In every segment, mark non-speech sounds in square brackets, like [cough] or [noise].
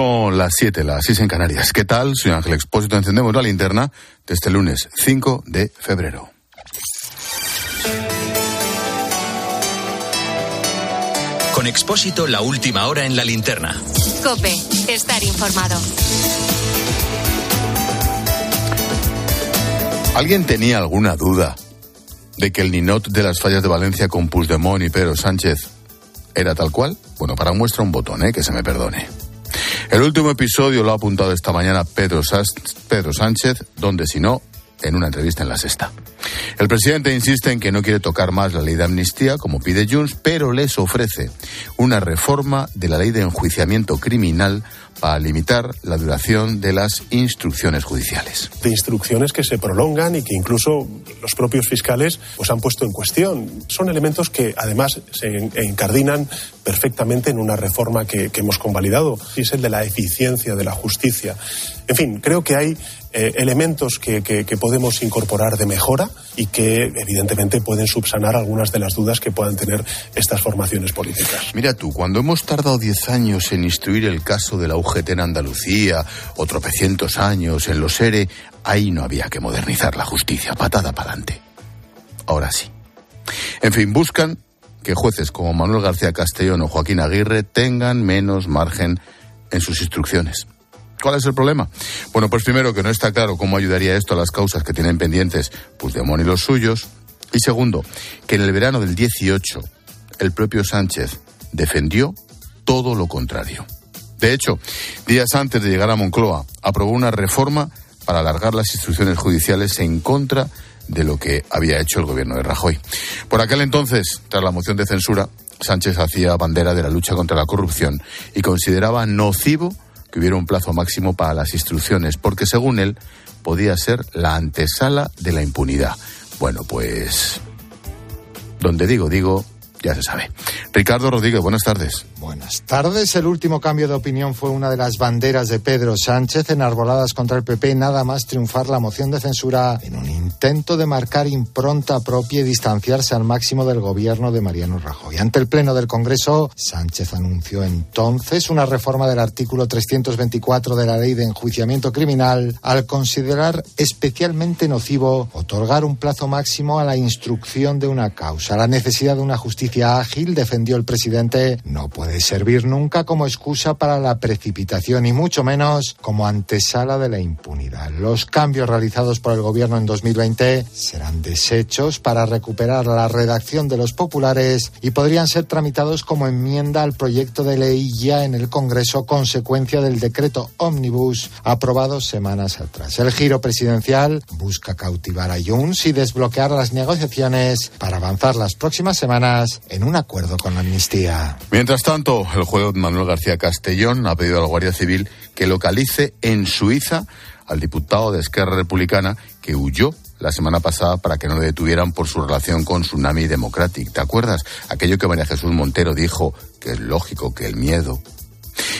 Son las 7, las 6 en Canarias. ¿Qué tal? Soy Ángel Expósito. Encendemos la linterna de este lunes 5 de febrero. Con Expósito, la última hora en la linterna. Cope, estar informado. ¿Alguien tenía alguna duda de que el ninot de las fallas de Valencia con Puigdemont y Pedro Sánchez era tal cual? Bueno, para muestra un botón, ¿eh? que se me perdone. El último episodio lo ha apuntado esta mañana Pedro, Sánchez, donde si no, en una entrevista en la sexta. El presidente insiste en que no quiere tocar más la ley de amnistía, como pide Junts, pero les ofrece una reforma de la ley de enjuiciamiento criminal para limitar la duración de las instrucciones judiciales. De instrucciones que se prolongan y que incluso los propios fiscales pues, han puesto en cuestión. Son elementos que además se encardinan perfectamente en una reforma que, hemos convalidado, y es el de la eficiencia de la justicia. En fin, creo que hay eh, elementos que, podemos incorporar de mejora y que evidentemente pueden subsanar algunas de las dudas que puedan tener estas formaciones políticas. Mira tú, cuando hemos tardado 10 años en instruir el caso de la En Andalucía o tropecientos años en los ERE, ahí no había que modernizar la justicia, patada para adelante. Ahora sí. En fin, buscan que jueces como Manuel García Castellón o Joaquín Aguirre tengan menos margen en sus instrucciones. ¿Cuál es el problema? Bueno, pues primero que no está claro cómo ayudaría esto a las causas que tienen pendientes Puigdemont y los suyos. Y segundo, que en el verano del 18 el propio Sánchez defendió todo lo contrario. De hecho, días antes de llegar a Moncloa, aprobó una reforma para alargar las instrucciones judiciales en contra de lo que había hecho el gobierno de Rajoy. Por aquel entonces, tras la moción de censura, Sánchez hacía bandera de la lucha contra la corrupción y consideraba nocivo que hubiera un plazo máximo para las instrucciones, porque según él podía ser la antesala de la impunidad. Bueno, pues donde digo, digo, ya se sabe. Ricardo Rodríguez, buenas tardes. Buenas tardes. El último cambio de opinión fue una de las banderas de Pedro Sánchez enarboladas contra el PP, nada más triunfar la moción de censura en un intento de marcar impronta propia y distanciarse al máximo del gobierno de Mariano Rajoy. Ante el Pleno del Congreso, Sánchez anunció entonces una reforma del artículo 324 de la Ley de Enjuiciamiento Criminal al considerar especialmente nocivo otorgar un plazo máximo a la instrucción de una causa. La necesidad de una justicia ágil, defendió el presidente, no puede de servir nunca como excusa para la precipitación y mucho menos como antesala de la impunidad. Los cambios realizados por el gobierno en 2020 serán desechos para recuperar la redacción de los populares y podrían ser tramitados como enmienda al proyecto de ley ya en el Congreso consecuencia del decreto Omnibus aprobado semanas atrás. El giro presidencial busca cautivar a Junts y desbloquear las negociaciones para avanzar las próximas semanas en un acuerdo con la amnistía. Mientras tanto, el juez Manuel García Castellón ha pedido a la Guardia Civil que localice en Suiza al diputado de Esquerra Republicana que huyó la semana pasada para que no le detuvieran por su relación con Tsunami Democratic. ¿Te acuerdas? Aquello que María Jesús Montero dijo, que es lógico que el miedo.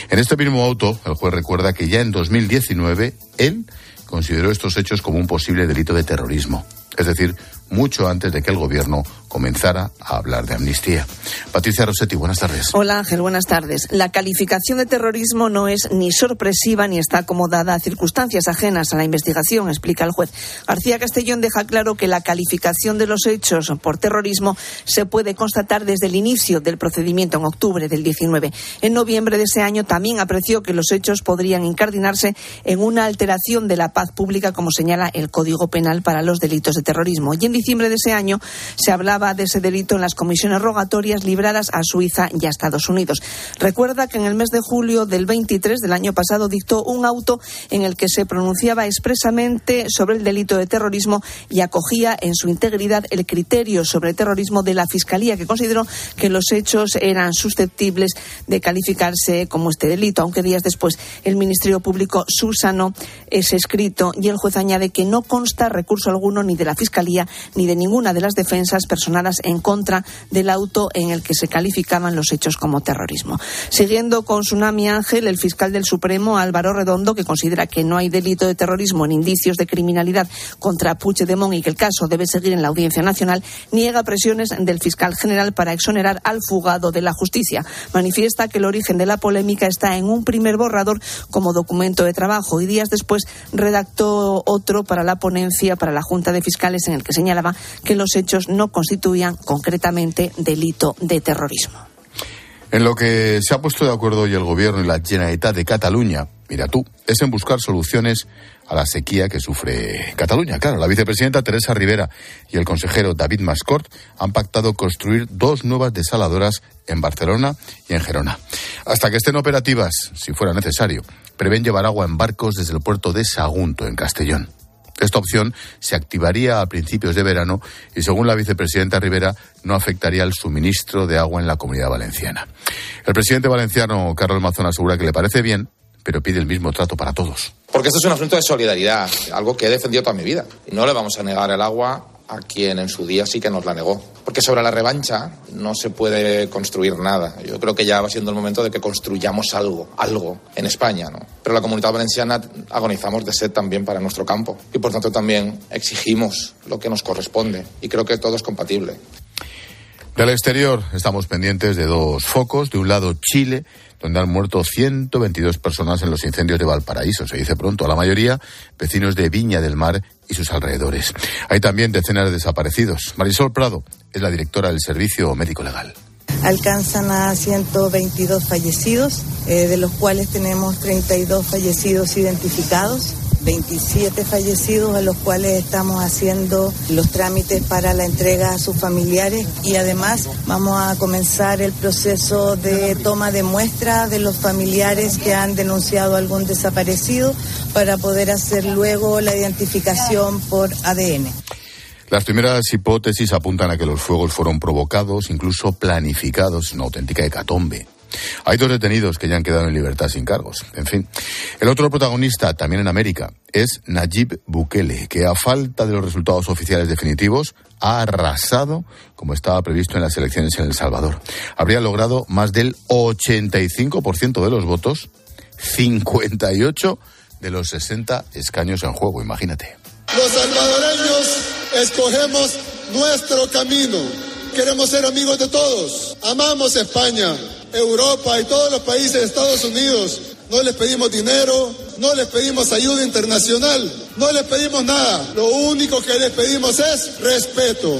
En este mismo auto, el juez recuerda que ya en 2019 él consideró estos hechos como un posible delito de terrorismo. Es decir, mucho antes de que el gobierno comenzara a hablar de amnistía. Patricia Rossetti, buenas tardes. Hola Ángel, buenas tardes. La calificación de terrorismo no es ni sorpresiva ni está acomodada a circunstancias ajenas a la investigación, explica el juez. García Castellón deja claro que la calificación de los hechos por terrorismo se puede constatar desde el inicio del procedimiento en octubre del 19. En noviembre de ese año también apreció que los hechos podrían incardinarse en una alteración de la paz pública, como señala el Código Penal para los delitos de terrorismo. Y en diciembre de ese año se hablaba de ese delito en las comisiones rogatorias libradas a Suiza y a Estados Unidos. Recuerda que en el mes de julio del 23 del año pasado dictó un auto en el que se pronunciaba expresamente sobre el delito de terrorismo y acogía en su integridad el criterio sobre terrorismo de la Fiscalía, que consideró que los hechos eran susceptibles de calificarse como este delito, aunque días después el Ministerio Público subsanó ese escrito y el juez añade que no consta recurso alguno ni de la Fiscalía ni de ninguna de las defensas personales en contra del auto en el que se calificaban los hechos como terrorismo. Siguiendo con Tsunami Ángel, el fiscal del Supremo, Álvaro Redondo, que considera que no hay delito de terrorismo en indicios de criminalidad contra Puigdemont y que el caso debe seguir en la Audiencia Nacional, niega presiones del fiscal general para exonerar al fugado de la justicia. Manifiesta que el origen de la polémica está en un primer borrador como documento de trabajo y días después redactó otro para la ponencia para la Junta de Fiscales en el que señalaba que los hechos no constituían concretamente delito de terrorismo. En lo que se ha puesto de acuerdo hoy el Gobierno y la Generalitat de Cataluña, mira tú, es en buscar soluciones a la sequía que sufre Cataluña. Claro, la vicepresidenta Teresa Rivera y el consejero David Mascort han pactado construir dos nuevas desaladoras en Barcelona y en Gerona. Hasta que estén operativas, si fuera necesario, prevén llevar agua en barcos desde el puerto de Sagunto, en Castellón. Esta opción se activaría a principios de verano y, según la vicepresidenta Rivera, no afectaría al suministro de agua en la comunidad valenciana. El presidente valenciano, Carlos Mazón, asegura que le parece bien, pero pide el mismo trato para todos. Porque esto es un asunto de solidaridad, algo que he defendido toda mi vida. No le vamos a negar el agua a quien en su día sí que nos la negó. Porque sobre la revancha no se puede construir nada. Yo creo que ya va siendo el momento de que construyamos algo, algo en España, ¿no? Pero la comunidad valenciana agonizamos de sed también para nuestro campo y por tanto también exigimos lo que nos corresponde y creo que todo es compatible. Del exterior estamos pendientes de dos focos. De un lado, Chile, donde han muerto 122 personas en los incendios de Valparaíso, se dice pronto, la mayoría vecinos de Viña del Mar y sus alrededores. Hay también decenas de desaparecidos. Marisol Prado es la directora del Servicio Médico Legal alcanzan a 122 fallecidos, eh, de los cuales tenemos 32 fallecidos identificados. 27 fallecidos a los cuales estamos haciendo los trámites para la entrega a sus familiares y además vamos a comenzar el proceso de toma de muestra de los familiares que han denunciado algún desaparecido para poder hacer luego la identificación por ADN. Las primeras hipótesis apuntan a que los fuegos fueron provocados, incluso planificados, una auténtica hecatombe. Hay dos detenidos que ya han quedado en libertad sin cargos. En fin. El otro protagonista, también en América, es Nayib Bukele, que a falta de los resultados oficiales definitivos, ha arrasado como estaba previsto en las elecciones en El Salvador. Habría logrado más del 85% de los votos, 58 de los 60 escaños en juego, imagínate. Los salvadoreños escogemos nuestro camino. Queremos ser amigos de todos. Amamos España. Europa y todos los países de Estados Unidos. No les pedimos dinero, no les pedimos ayuda internacional, no les pedimos nada. Lo único que les pedimos es respeto.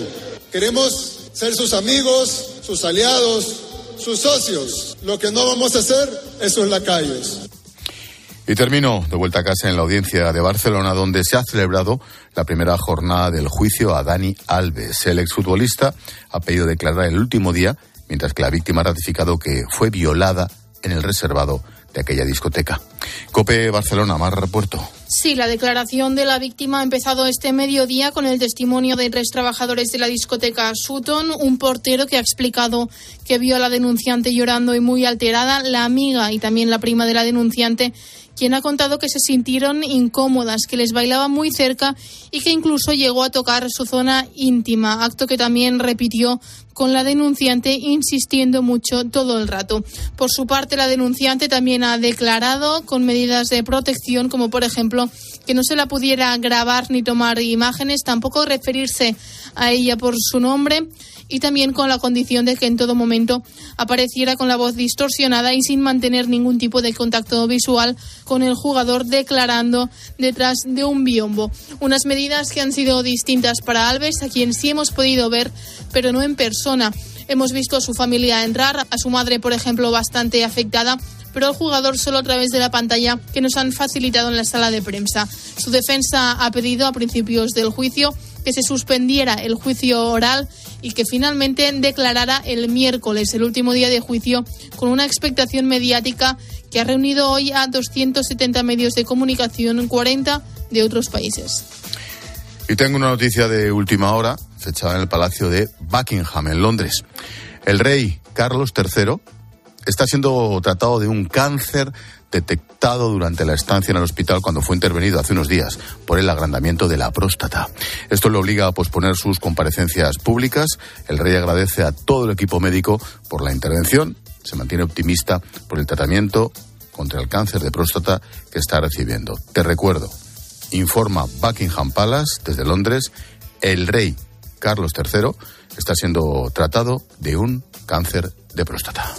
Queremos ser sus amigos, sus aliados, sus socios. Lo que no vamos a hacer es sus lacayos. Y termino de vuelta a casa en la audiencia de Barcelona, donde se ha celebrado la primera jornada del juicio a Dani Alves. El exfutbolista ha pedido declarar el último día mientras que la víctima ha ratificado que fue violada en el reservado de aquella discoteca. Cope Barcelona, Mar Puerto. Sí, la declaración de la víctima ha empezado este mediodía con el testimonio de tres trabajadores de la discoteca Sutton, un portero que ha explicado que vio a la denunciante llorando y muy alterada, la amiga y también la prima de la denunciante quien ha contado que se sintieron incómodas, que les bailaba muy cerca y que incluso llegó a tocar su zona íntima, acto que también repitió con la denunciante insistiendo mucho todo el rato. Por su parte, la denunciante también ha declarado con medidas de protección, como por ejemplo que no se la pudiera grabar ni tomar imágenes, tampoco referirse a ella por su nombre y también con la condición de que en todo momento apareciera con la voz distorsionada y sin mantener ningún tipo de contacto visual con el jugador declarando detrás de un biombo. Unas medidas que han sido distintas para Alves, a quien sí hemos podido ver, pero no en persona. Hemos visto a su familia entrar, a su madre, por ejemplo, bastante afectada, pero al jugador solo a través de la pantalla que nos han facilitado en la sala de prensa. Su defensa ha pedido a principios del juicio que se suspendiera el juicio oral y que finalmente declarara el miércoles, el último día de juicio, con una expectación mediática que ha reunido hoy a 270 medios de comunicación en 40 de otros países. Y tengo una noticia de última hora, fechada en el Palacio de Buckingham, en Londres. El rey Carlos III está siendo tratado de un cáncer detectado durante la estancia en el hospital cuando fue intervenido hace unos días por el agrandamiento de la próstata. Esto le obliga a posponer sus comparecencias públicas. El rey agradece a todo el equipo médico por la intervención. Se mantiene optimista por el tratamiento contra el cáncer de próstata que está recibiendo. Te recuerdo, informa Buckingham Palace desde Londres, el rey Carlos III está siendo tratado de un cáncer de próstata.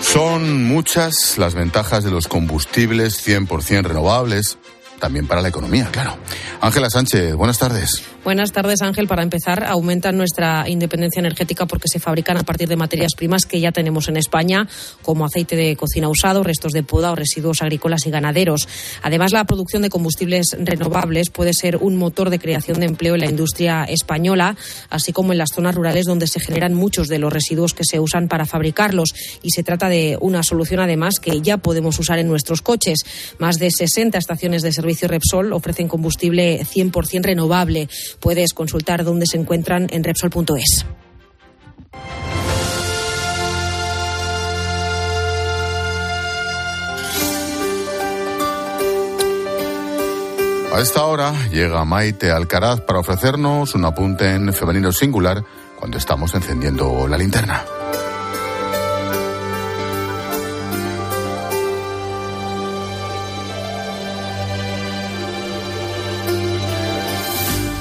Son muchas las ventajas de los combustibles 100% renovables, también para la economía, claro. Ángela Sánchez, buenas tardes. Buenas tardes, Ángel. Para empezar, aumenta nuestra independencia energética porque se fabrican a partir de materias primas que ya tenemos en España, como aceite de cocina usado, restos de poda o residuos agrícolas y ganaderos. Además, la producción de combustibles renovables puede ser un motor de creación de empleo en la industria española, así como en las zonas rurales donde se generan muchos de los residuos que se usan para fabricarlos. Y se trata de una solución, además, que ya podemos usar en nuestros coches. Más de 60 estaciones de servicio Repsol ofrecen combustible 100% renovable. Puedes consultar dónde se encuentran en Repsol.es. A esta hora llega Maite Alcaraz para ofrecernos un apunte en femenino singular cuando estamos encendiendo la linterna.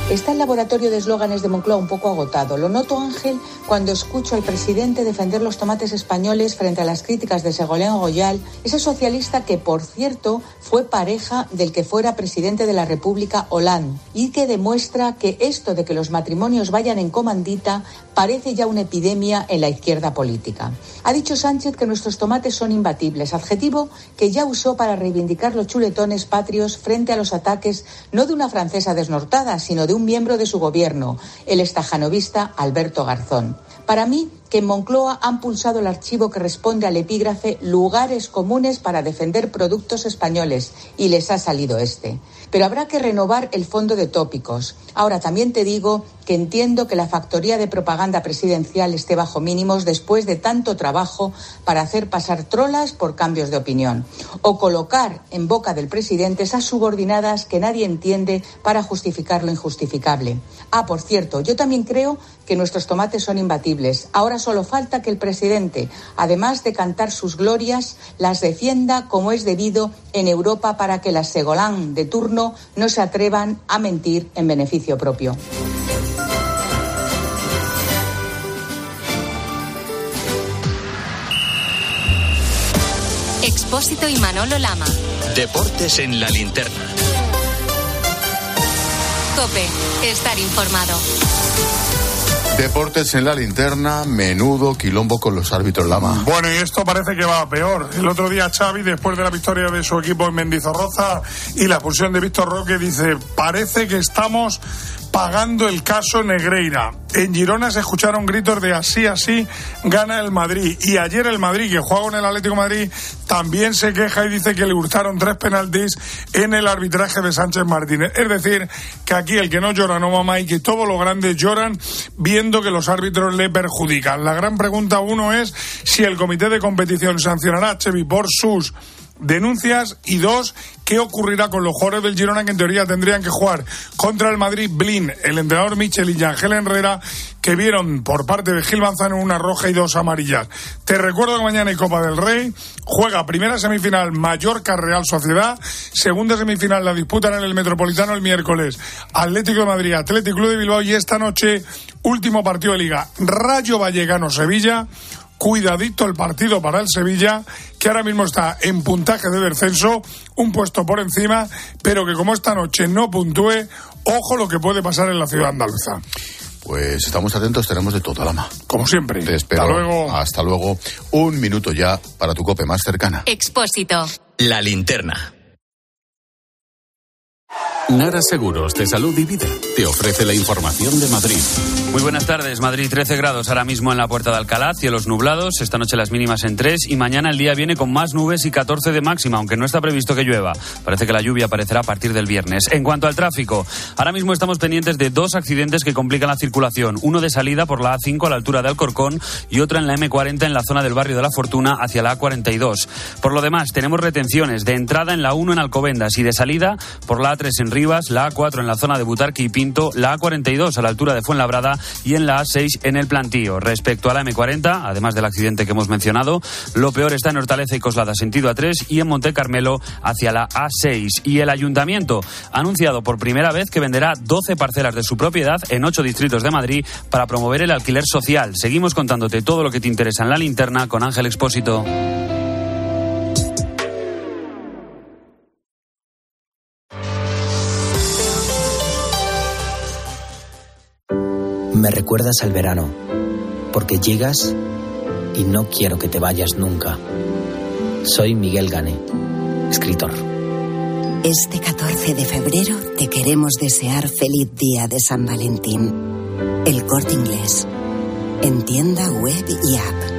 Está el laboratorio de eslóganes de Moncloa un poco agotado. Lo noto, Ángel, cuando escucho al presidente defender los tomates españoles frente a las críticas de Segolén Goyal, ese socialista que, por cierto, fue pareja del que fuera presidente de la República, Hollande, y que demuestra que esto de que los matrimonios vayan en comandita parece ya una epidemia en la izquierda política. Ha dicho Sánchez que nuestros tomates son imbatibles, adjetivo que ya usó para reivindicar los chuletones patrios frente a los ataques no de una francesa desnortada, sino de un miembro de su gobierno, el estajanovista Alberto Garzón. Para mí, que en Moncloa han pulsado el archivo que responde al epígrafe lugares comunes para defender productos españoles y les ha salido este. Pero habrá que renovar el fondo de tópicos. Ahora también te digo que entiendo que la factoría de propaganda presidencial esté bajo mínimos después de tanto trabajo para hacer pasar trolas por cambios de opinión o colocar en boca del presidente esas subordinadas que nadie entiende para justificar lo injustificable. Ah, por cierto, yo también creo que nuestros tomates son imbatibles. Ahora solo falta que el presidente, además de cantar sus glorias, las defienda como es debido en Europa para que las Segolán de turno no se atrevan a mentir en beneficio propio. Expósito y Manolo Lama. Deportes en la linterna. Cope, estar informado. Deportes en la linterna, menudo quilombo con los árbitros Lama. Bueno, y esto parece que va a peor. El otro día Xavi, después de la victoria de su equipo en Mendizorroza y la expulsión de Víctor Roque, dice, parece que estamos pagando el caso Negreira. En Girona se escucharon gritos de así, así, gana el Madrid. Y ayer el Madrid, que juega en el Atlético Madrid, también se queja y dice que le gustaron tres penaltis en el arbitraje de Sánchez Martínez. Es decir, que aquí el que no llora no mamá y que todos los grandes lloran viendo que los árbitros le perjudican. La gran pregunta uno es si el comité de competición sancionará a Chevy por sus denuncias y dos, ¿qué ocurrirá con los jugadores del Girona que en teoría tendrían que jugar contra el Madrid Blin, el entrenador Michel y Ángel Herrera que vieron por parte de Gil Manzano una roja y dos amarillas? Te recuerdo que mañana hay Copa del Rey, juega primera semifinal Mallorca Real Sociedad, segunda semifinal la disputan en el Metropolitano el miércoles Atlético de Madrid, Atlético Club de Bilbao y esta noche último partido de liga Rayo Vallecano Sevilla cuidadito el partido para el Sevilla, que ahora mismo está en puntaje de descenso, un puesto por encima, pero que como esta noche no puntúe, ojo lo que puede pasar en la ciudad andaluza. Pues estamos atentos, tenemos de todo, Lama. Como siempre. Te espero. Hasta luego. Hasta luego. Un minuto ya para tu cope más cercana. Expósito. La linterna. Nara Seguros de Salud y Vida te ofrece la información de Madrid. Muy buenas tardes. Madrid 13 grados ahora mismo en la puerta de Alcalá, cielos nublados. Esta noche las mínimas en 3 y mañana el día viene con más nubes y 14 de máxima, aunque no está previsto que llueva. Parece que la lluvia aparecerá a partir del viernes. En cuanto al tráfico, ahora mismo estamos pendientes de dos accidentes que complican la circulación. Uno de salida por la A5 a la altura de Alcorcón y otro en la M40 en la zona del barrio de la Fortuna hacia la A42. Por lo demás, tenemos retenciones de entrada en la 1 en Alcobendas y de salida por la A3 en La A4 en la zona de Butarque y Pinto, la A42 a la altura de Fuenlabrada y en la A6 en el Plantío. Respecto a la M40, además del accidente que hemos mencionado, lo peor está en Hortaleza y Coslada sentido A3 y en Monte Carmelo hacia la A6. Y el ayuntamiento ha anunciado por primera vez que venderá 12 parcelas de su propiedad en 8 distritos de Madrid para promover el alquiler social. Seguimos contándote todo lo que te interesa en la linterna con Ángel Expósito. Recuerdas al verano, porque llegas y no quiero que te vayas nunca. Soy Miguel Gane, escritor. Este 14 de febrero te queremos desear feliz día de San Valentín. El corte inglés. En tienda web y app.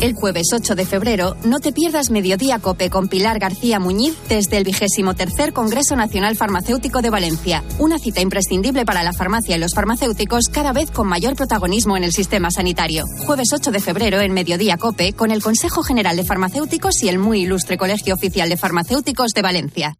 El jueves 8 de febrero, no te pierdas Mediodía Cope con Pilar García Muñiz desde el vigésimo tercer Congreso Nacional Farmacéutico de Valencia. Una cita imprescindible para la farmacia y los farmacéuticos cada vez con mayor protagonismo en el sistema sanitario. Jueves 8 de febrero en Mediodía Cope con el Consejo General de Farmacéuticos y el muy ilustre Colegio Oficial de Farmacéuticos de Valencia.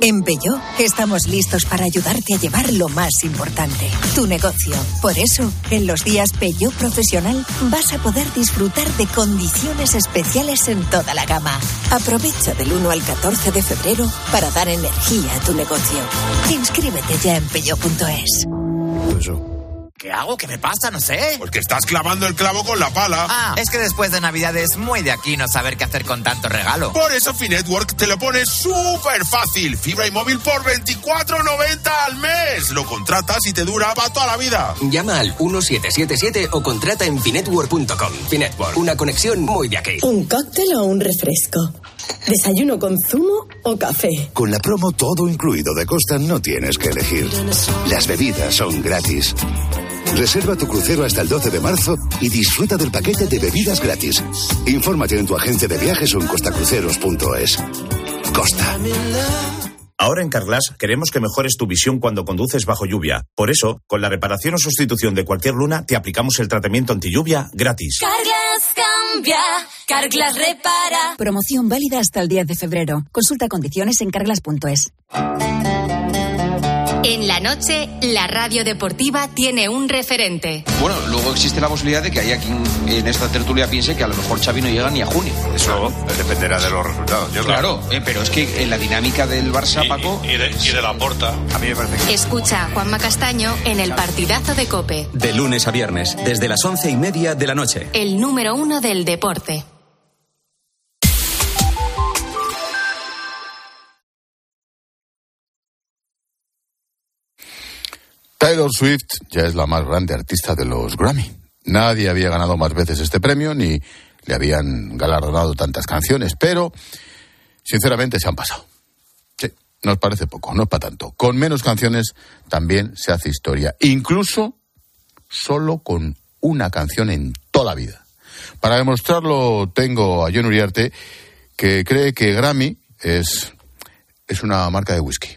En Peugeot estamos listos para ayudarte a llevar lo más importante, tu negocio. Por eso, en los días Peugeot Profesional vas a poder disfrutar de condiciones especiales en toda la gama. Aprovecha del 1 al 14 de febrero para dar energía a tu negocio. Inscríbete ya en peugeot.es. ¿Qué hago? ¿Qué me pasa? No sé. Porque estás clavando el clavo con la pala. Ah, es que después de Navidad es muy de aquí no saber qué hacer con tanto regalo. Por eso Finetwork te lo pone súper fácil. Fibra y móvil por 24.90 al mes. Lo contratas y te dura para toda la vida. Llama al 1777 o contrata en finetwork.com. Finetwork, una conexión muy de aquí. ¿Un cóctel o un refresco? ¿Desayuno con zumo o café? Con la promo todo incluido de Costa no tienes que elegir. Las bebidas son gratis. Reserva tu crucero hasta el 12 de marzo y disfruta del paquete de bebidas gratis. Infórmate en tu agencia de viajes o en costacruceros.es. Costa. Ahora en Carglass queremos que mejores tu visión cuando conduces bajo lluvia. Por eso, con la reparación o sustitución de cualquier luna, te aplicamos el tratamiento anti lluvia gratis. Carglass cambia, Carglass repara. Promoción válida hasta el 10 de febrero. Consulta condiciones en carglass.es. En la noche, la radio deportiva tiene un referente. Bueno, luego existe la posibilidad de que haya quien en esta tertulia piense que a lo mejor Xavi no llega ni a junio. Eso dependerá de los resultados. Yo claro, eh, pero es que en la dinámica del Barça, y, Paco... Y, de, y de la porta, a mí me parece que... Escucha a Juanma Castaño en el partidazo de COPE. De lunes a viernes, desde las once y media de la noche. El número uno del deporte. Taylor Swift ya es la más grande artista de los Grammy. Nadie había ganado más veces este premio ni le habían galardonado tantas canciones, pero sinceramente se han pasado. Sí, nos parece poco, no es para tanto. Con menos canciones también se hace historia, incluso solo con una canción en toda la vida. Para demostrarlo tengo a John Uriarte, que cree que Grammy es, es una marca de whisky.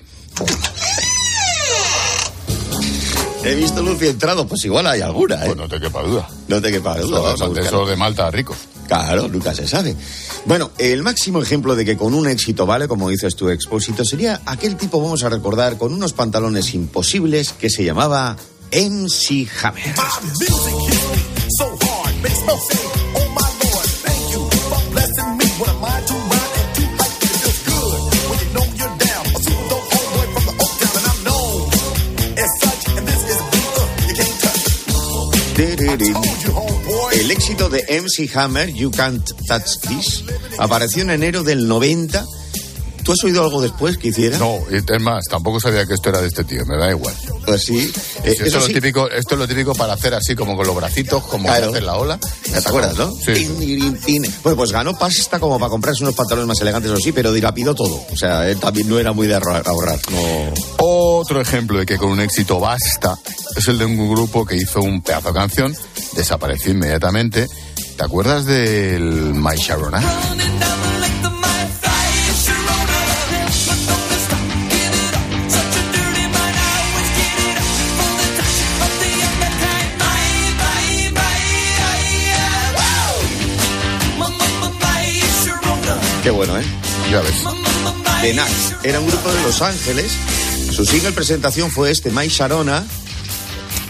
He visto luz y entrado, pues igual hay alguna, ¿eh? Pues no te quepa duda. No te quepa duda. Eso, de, eso de Malta, rico. Claro, nunca se sabe. Bueno, el máximo ejemplo de que con un éxito vale, como dices tu expósito, sería aquel tipo, vamos a recordar, con unos pantalones imposibles que se llamaba MC Hammer. El éxito de MC Hammer, You Can't Touch This, apareció en enero del 90. ¿Tú has oído algo después que hiciera? No, es más, tampoco sabía que esto era de este tío, me da igual. Pues sí. Eh, esto, es lo típico, esto es lo típico para hacer así como con los bracitos, como Claro. hacer la ola. ¿Te acuerdas, no? Sí. Tin, tin, tin. Bueno, pues ganó pasta como para comprarse unos pantalones más elegantes, o sí, pero dilapidó todo. O sea, él también no era muy de ahorrar. ahorrar, no. Otro ejemplo de que con un éxito basta es el de un grupo que hizo un pedazo de canción, desapareció inmediatamente. ¿Te acuerdas del My Sharona? Qué bueno, ¿eh? Ya ves. The Knack. Era un grupo de Los Ángeles. Su single presentación fue este, My Sharona.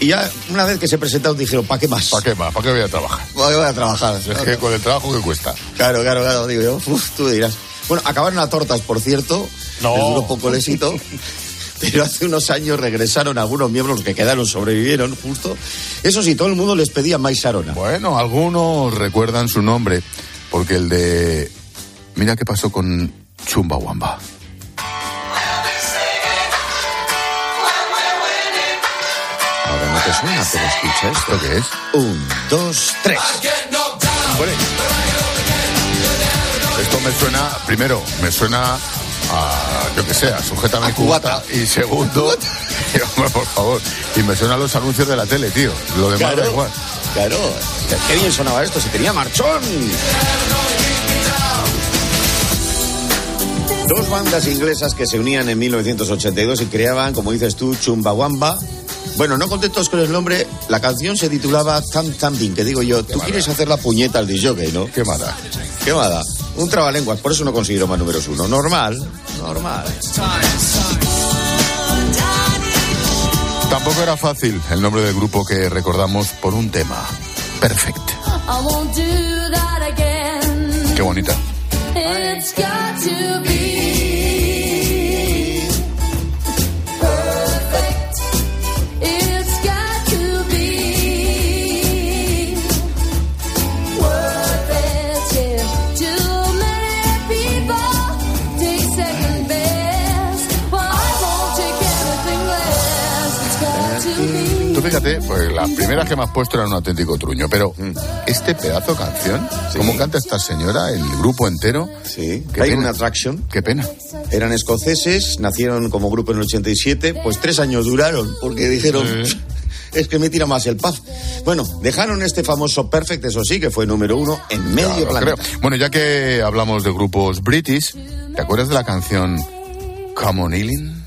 Y ya una vez que se presentaron dijeron, ¿para qué más? ¿Para qué más? ¿Para qué voy a trabajar? ¿Para qué voy a trabajar? Es que con el trabajo que cuesta. Claro, claro, claro, digo yo. Uf, tú dirás. Bueno, acabaron a tortas, por cierto. No. Les duró poco el éxito. [laughs] Pero hace unos años regresaron algunos miembros los que quedaron, sobrevivieron justo. Eso sí, todo el mundo les pedía más Sharona. Bueno, algunos recuerdan su nombre, porque el de... Mira qué pasó con Chumbawamba. Ahora no te suena, pero escucha esto. ¿Esto qué es? Un, dos, tres. Bueno, esto me suena, primero, me suena a, yo que sé, a sujétame A cubata. Y segundo, [laughs] por favor, y me suena a los anuncios de la tele, tío. Lo demás Claro. da igual. Claro, qué bien sonaba esto, se tenía marchón. Dos bandas inglesas que se unían en 1982 y creaban, como dices tú, Chumbawamba. Bueno, no contentos con el nombre, la canción se titulaba Tam Thumping, que digo yo, tú quieres hacer la puñeta al disjockey, ¿no? Qué mala. Qué mala. Un trabalenguas, por eso no consiguieron más números uno. Normal, normal. Tampoco era fácil el nombre del grupo que recordamos por un tema. Perfect. I won't do that again. Qué bonita. It's got to be fíjate, pues las primeras que me has puesto eran un auténtico truño, pero este pedazo de canción, ¿cómo canta esta señora, el grupo entero? Sí, Qué hay pena. una attraction. Qué pena. Eran escoceses, nacieron como grupo en el 87, pues tres años duraron, porque dijeron, es que me tira más el paz. Bueno, dejaron este famoso Perfect, eso sí, que fue número uno en medio Claro, planeta. creo. Bueno, ya que hablamos de grupos british, ¿te acuerdas de la canción Come on Ealing?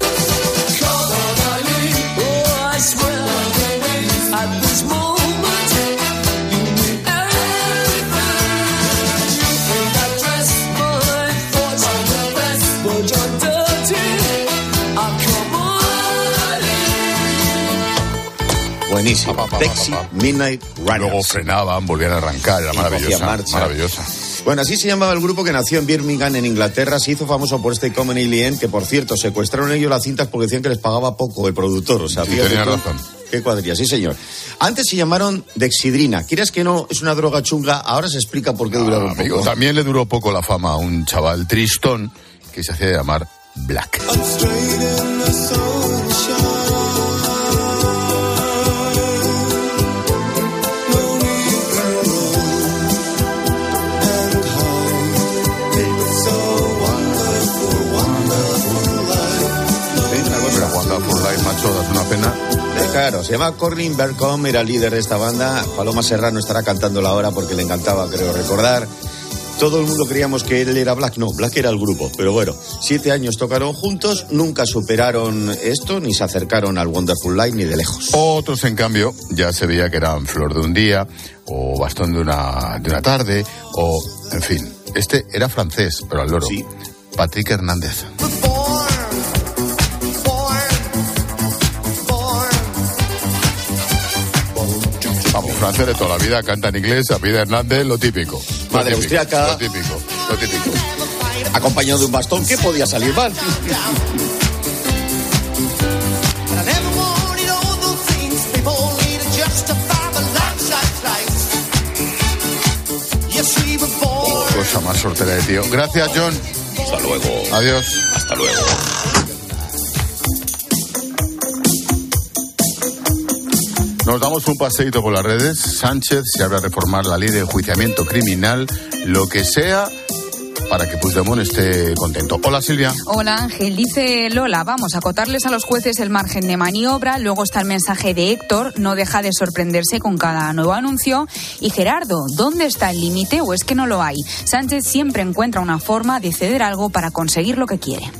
Buenísimo. Taxi Midnight Runners. Luego frenaban, volvían a arrancar, era maravillosa. marcha. Maravillosa. Bueno, así se llamaba el grupo que nació en Birmingham, en Inglaterra. Se hizo famoso por este Common Alien, que por cierto, secuestraron ellos las cintas porque decían que les pagaba poco el productor. O sea, Sí, fíjate tenía tú, razón. Qué cuadrilla, sí, señor. Antes se llamaron Dexidrina. Quieras que no, es una droga chunga. Ahora se explica por qué duraron Amigo, poco. también le duró poco la fama a un chaval tristón que se hacía llamar Black. Pena. Eh, Claro, se llama Corlin Bercom, era líder de esta banda. Paloma Serrano estará cantándola ahora porque le encantaba, creo recordar. Todo el mundo creíamos que él era Black, no, Black era el grupo. Pero bueno, siete años tocaron juntos, nunca superaron esto, ni se acercaron al Wonderful Life ni de lejos. Otros, en cambio, ya se veía que eran flor de un día, o bastón de una, de una tarde, o, en fin. Este era francés, pero al loro. Patrick Hernández. francés de toda la vida, canta en inglés, Vida Hernández, lo típico. Madre austriaca. Lo típico, lo típico. Acompañado de un bastón, ¿qué podía salir mal? Cosa más sortera de tío. Gracias, John. Hasta luego. Adiós. Hasta luego. Nos damos un paseíto por las redes. Sánchez se abre a reformar la ley de enjuiciamiento criminal, lo que sea para que Puigdemont esté contento. Hola Silvia. Hola Ángel, dice Lola, vamos a acotarles a los jueces el margen de maniobra. Luego está el mensaje de Héctor, no deja de sorprenderse con cada nuevo anuncio. Y Gerardo, ¿dónde está el límite o es que no lo hay? Sánchez siempre encuentra una forma de ceder algo para conseguir lo que quiere.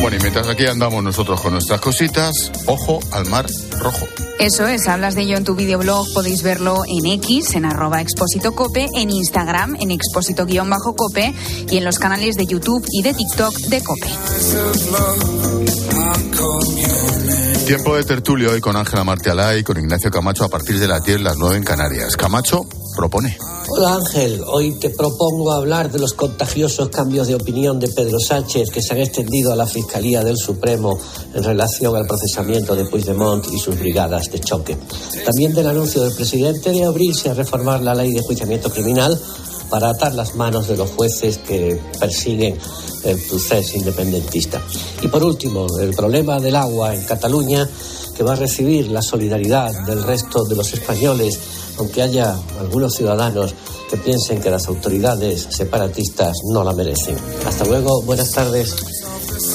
Bueno, y mientras aquí andamos nosotros con nuestras cositas, ojo al mar rojo. Eso es, hablas de ello en tu videoblog, podéis verlo en X, en arroba expósito cope, en Instagram, en expósito-cope y en los canales de YouTube y de TikTok de Cope. Tiempo de tertulio hoy con Ángela Martialá y con Ignacio Camacho a partir de las 10, las 9 en Canarias. Camacho Hola Ángel, hoy te propongo hablar de los contagiosos cambios de opinión de Pedro Sánchez que se han extendido a la Fiscalía del Supremo en relación al procesamiento de Puigdemont y sus brigadas de choque. También del anuncio del presidente de abrirse a reformar la ley de enjuiciamiento criminal para atar las manos de los jueces que persiguen el proceso independentista. Y por último, el problema del agua en Cataluña, que va a recibir la solidaridad del resto de los españoles, aunque haya algunos ciudadanos que piensen que las autoridades separatistas no la merecen. Hasta luego, buenas tardes.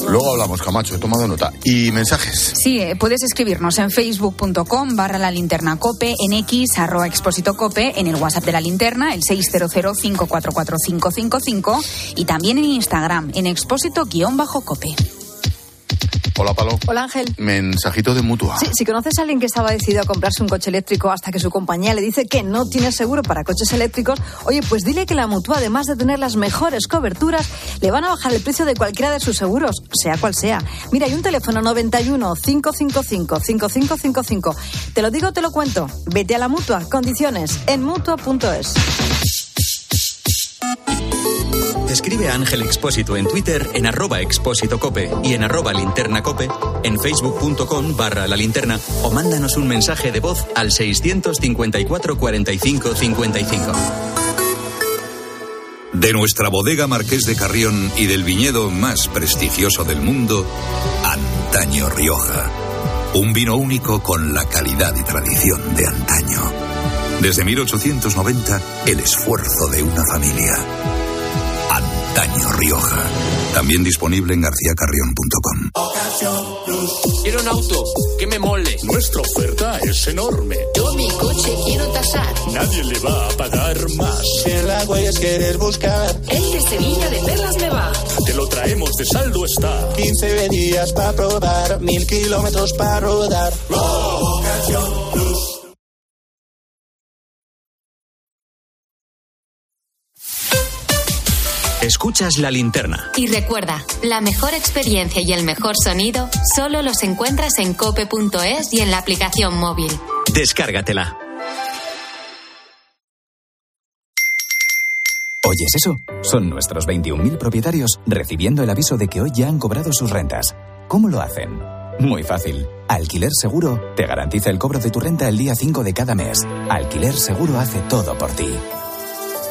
Luego hablamos, Camacho, he tomado nota. Y mensajes. Sí, eh, puedes escribirnos en facebook.com barra la linterna cope, en x arroba expósito cope, en el WhatsApp de la linterna, el 600-544-555 y también en Instagram, en expósito guion bajo cope. Hola, Palo. Hola Ángel. Mensajito de mutua. Sí, si conoces a alguien que estaba decidido a comprarse un coche eléctrico hasta que su compañía le dice que no tiene seguro para coches eléctricos, oye, pues dile que la mutua, además de tener las mejores coberturas, le van a bajar el precio de cualquiera de sus seguros, sea cual sea. Mira, hay un teléfono 91 555 5555. Te lo digo, te lo cuento. Vete a la mutua. Condiciones en mutua.es. Escribe a Ángel Expósito en Twitter en arroba expósito cope y en arroba linterna cope, en facebook.com barra la linterna o mándanos un mensaje de voz al 654 45 55. De nuestra bodega Marqués de Carrión y del viñedo más prestigioso del mundo, Antaño Rioja. Un vino único con la calidad y tradición de antaño. Desde 1890, el esfuerzo de una familia. Antaño Rioja. También disponible en garcíacarrión.com. Quiero un auto que me mole. Nuestra oferta es enorme. Yo mi coche quiero tasar. Nadie le va a pagar más. Si en la huellas quieres buscar. El de Sevilla de Perlas me va. Te lo traemos de saldo está. 15 días para probar, mil kilómetros para rodar. Escuchas la linterna. Y recuerda, la mejor experiencia y el mejor sonido solo los encuentras en cope.es y en la aplicación móvil. Descárgatela. ¿Oyes eso? Son nuestros 21.000 propietarios recibiendo el aviso de que hoy ya han cobrado sus rentas. ¿Cómo lo hacen? Muy fácil. Alquiler Seguro te garantiza el cobro de tu renta el día 5 de cada mes. Alquiler Seguro hace todo por ti.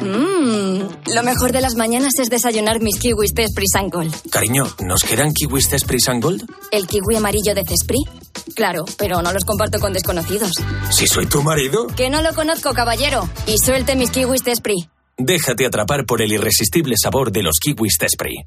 Mmm, lo mejor de las mañanas es desayunar mis kiwis de Esprit Gold. Cariño, ¿nos quedan kiwis de and Gold? ¿El kiwi amarillo de Cesprit? Claro, pero no los comparto con desconocidos. Si soy tu marido, Que no lo conozco, caballero. Y suelte mis kiwis de déjate atrapar por el irresistible sabor de los kiwis de Spritz.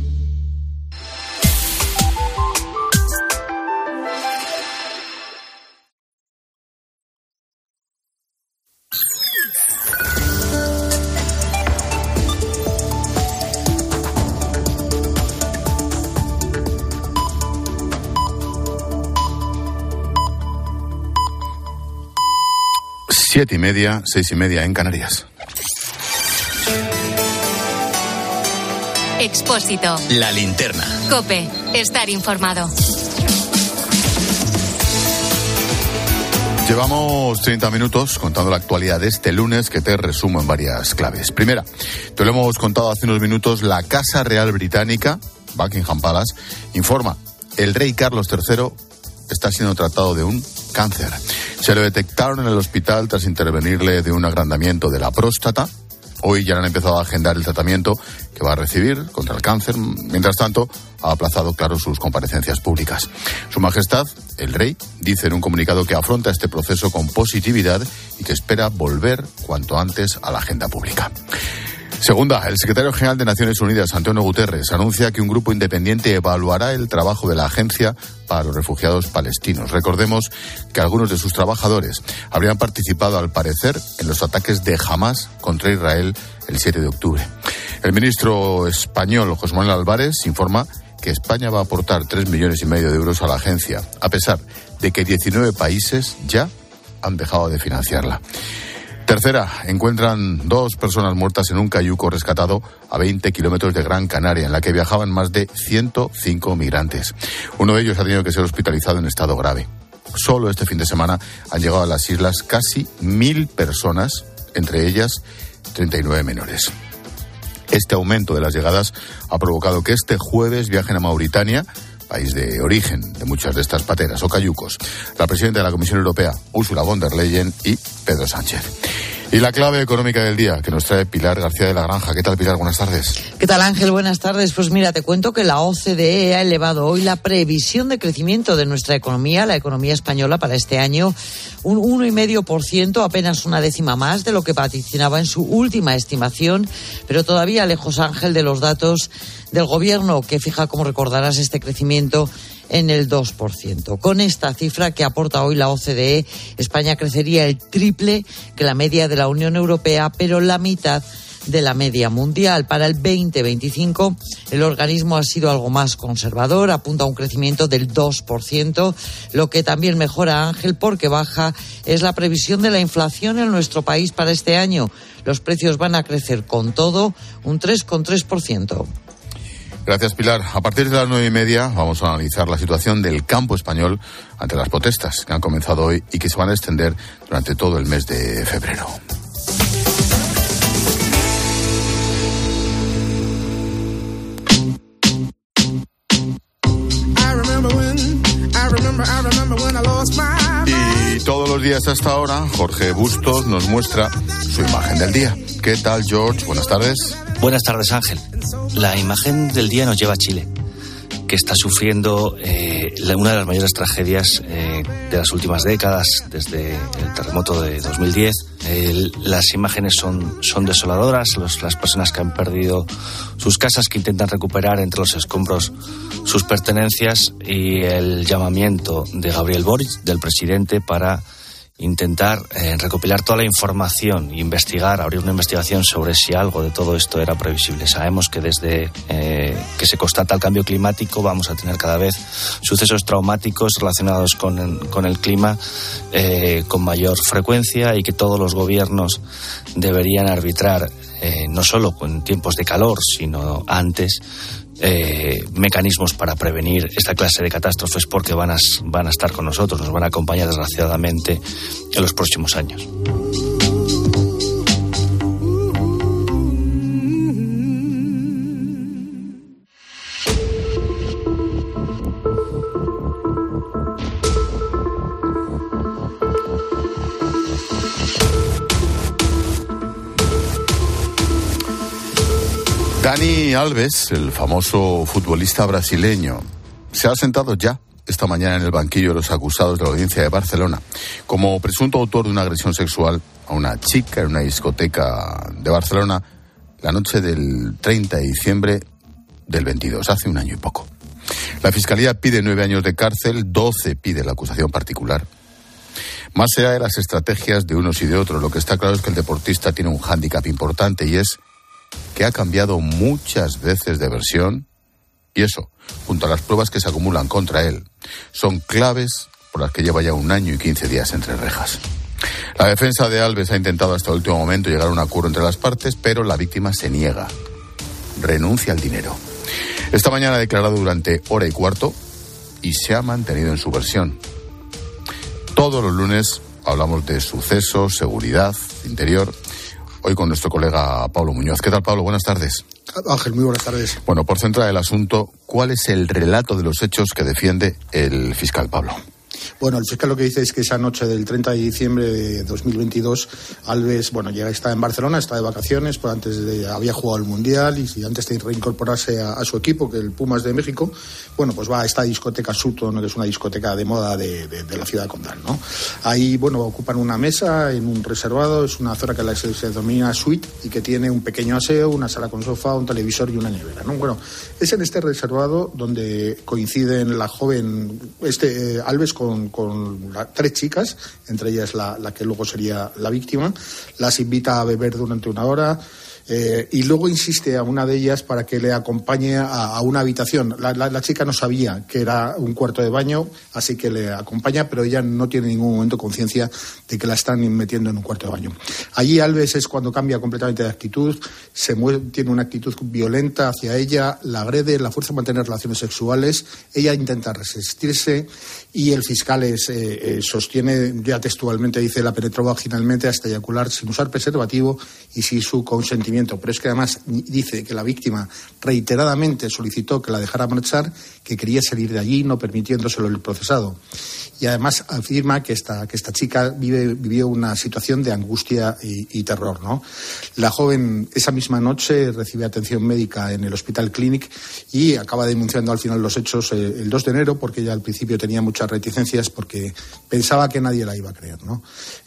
Siete y media, seis y media en Canarias. Expósito. La linterna. Cope. Estar informado. Llevamos 30 minutos contando la actualidad de este lunes que te resumo en varias claves. Primera, te lo hemos contado hace unos minutos, la Casa Real Británica, Buckingham Palace, informa, el rey Carlos III está siendo tratado de un cáncer. Se lo detectaron en el hospital tras intervenirle de un agrandamiento de la próstata. Hoy ya han empezado a agendar el tratamiento que va a recibir contra el cáncer. Mientras tanto, ha aplazado, claro, sus comparecencias públicas. Su Majestad, el Rey, dice en un comunicado que afronta este proceso con positividad y que espera volver cuanto antes a la agenda pública. Segunda, el secretario general de Naciones Unidas, Antonio Guterres, anuncia que un grupo independiente evaluará el trabajo de la Agencia para los Refugiados Palestinos. Recordemos que algunos de sus trabajadores habrían participado, al parecer, en los ataques de Hamas contra Israel el 7 de octubre. El ministro español, José Manuel Álvarez, informa que España va a aportar tres millones y medio de euros a la agencia, a pesar de que 19 países ya han dejado de financiarla. Tercera, encuentran dos personas muertas en un cayuco rescatado a 20 kilómetros de Gran Canaria, en la que viajaban más de 105 migrantes. Uno de ellos ha tenido que ser hospitalizado en estado grave. Solo este fin de semana han llegado a las islas casi mil personas, entre ellas 39 menores. Este aumento de las llegadas ha provocado que este jueves viajen a Mauritania, país de origen de muchas de estas pateras o cayucos, la presidenta de la Comisión Europea, Ursula von der Leyen, y Pedro Sánchez. Y la clave económica del día que nos trae Pilar García de la Granja. ¿Qué tal, Pilar? Buenas tardes. ¿Qué tal, Ángel? Buenas tardes. Pues mira, te cuento que la OCDE ha elevado hoy la previsión de crecimiento de nuestra economía, la economía española, para este año, un 1,5%, apenas una décima más de lo que vaticinaba en su última estimación, pero todavía lejos, Ángel, de los datos del gobierno, que fija, como recordarás, este crecimiento en el 2%. Con esta cifra que aporta hoy la OCDE, España crecería el triple que la media de la Unión Europea, pero la mitad de la media mundial. Para el 2025, el organismo ha sido algo más conservador, apunta a un crecimiento del 2%, lo que también mejora Ángel porque baja es la previsión de la inflación en nuestro país para este año. Los precios van a crecer con todo un 3,3%. Gracias, Pilar. A partir de las nueve y media vamos a analizar la situación del campo español ante las protestas que han comenzado hoy y que se van a extender durante todo el mes de febrero. Y todos los días hasta ahora, Jorge Bustos nos muestra su imagen del día. ¿Qué tal, George? Buenas tardes. Buenas tardes, Ángel. La imagen del día nos lleva a Chile, que está sufriendo eh, una de las mayores tragedias eh, de las últimas décadas, desde el terremoto de 2010. El- las imágenes son, son desoladoras, las personas que han perdido sus casas, que intentan recuperar entre los escombros sus pertenencias y el llamamiento de Gabriel Boric, del presidente, para intentar eh, recopilar toda la información, investigar, abrir una investigación sobre si algo de todo esto era previsible. Sabemos que desde eh, que se constata el cambio climático vamos a tener cada vez sucesos traumáticos relacionados con con el clima eh, con mayor frecuencia y que todos los gobiernos deberían arbitrar no solo en tiempos de calor, sino antes, eh, mecanismos para prevenir esta clase de catástrofes porque van a, van a estar con nosotros, nos van a acompañar desgraciadamente en los próximos años. Alves, el famoso futbolista brasileño, se ha sentado ya esta mañana en el banquillo de los acusados de la audiencia de Barcelona como presunto autor de una agresión sexual a una chica en una discoteca de Barcelona la noche del 30 de diciembre del 22, hace un año y poco. La Fiscalía pide nueve años de cárcel, doce pide la acusación particular. Más allá de las estrategias de unos y de otros, lo que está claro es que el deportista tiene un hándicap importante y es que ha cambiado muchas veces de versión y eso, junto a las pruebas que se acumulan contra él, son claves por las que lleva ya un año y quince días entre rejas. La defensa de Alves ha intentado hasta el último momento llegar a un acuerdo entre las partes, pero la víctima se niega, renuncia al dinero. Esta mañana ha declarado durante hora y cuarto y se ha mantenido en su versión. Todos los lunes hablamos de sucesos, seguridad, interior. Hoy con nuestro colega Pablo Muñoz. ¿Qué tal, Pablo? Buenas tardes. Ángel, muy buenas tardes. Bueno, por centrar el asunto, ¿cuál es el relato de los hechos que defiende el fiscal Pablo? Bueno, el fiscal lo que dice es que esa noche del 30 de diciembre de 2022, Alves, bueno, ya está en Barcelona, está de vacaciones, pues antes de, había jugado el Mundial y antes de reincorporarse a, su equipo, que el Pumas de México, bueno, pues va a esta discoteca Sutton, que es una discoteca de moda de, de, de la ciudad condal, ¿no? Ahí, bueno, ocupan una mesa en un reservado, es una zona que la, se, se denomina suite y que tiene un pequeño aseo, una sala con sofá, un televisor y una nevera, ¿no? Bueno, es en este reservado donde coinciden la joven, este eh, Alves con, con la, tres chicas, entre ellas la, la, que luego sería la víctima, las invita a beber durante una hora. Eh, y luego insiste a una de ellas para que le acompañe a, a una habitación. La, la, chica no sabía que era un cuarto de baño, así que le acompaña, pero ella no tiene en ningún momento conciencia de que la están metiendo en un cuarto de baño. Allí Alves es cuando cambia completamente de actitud, se mueve, tiene una actitud violenta hacia ella, la agrede, la fuerza a mantener relaciones sexuales, ella intenta resistirse y el fiscal es, eh, eh, sostiene, ya textualmente dice, la penetró vaginalmente hasta eyacular sin usar preservativo y sin su consentimiento. Pero es que además dice que la víctima reiteradamente solicitó que la dejara marchar, que quería salir de allí, no permitiéndoselo el procesado. Y además afirma que esta, que esta chica vive, vivió una situación de angustia y, terror. ¿no? La joven esa misma noche recibe atención médica en el Hospital Clinic y acaba denunciando al final los hechos eh, el 2 de enero porque ella al principio tenía muchas reticencias porque pensaba que nadie la iba a creer.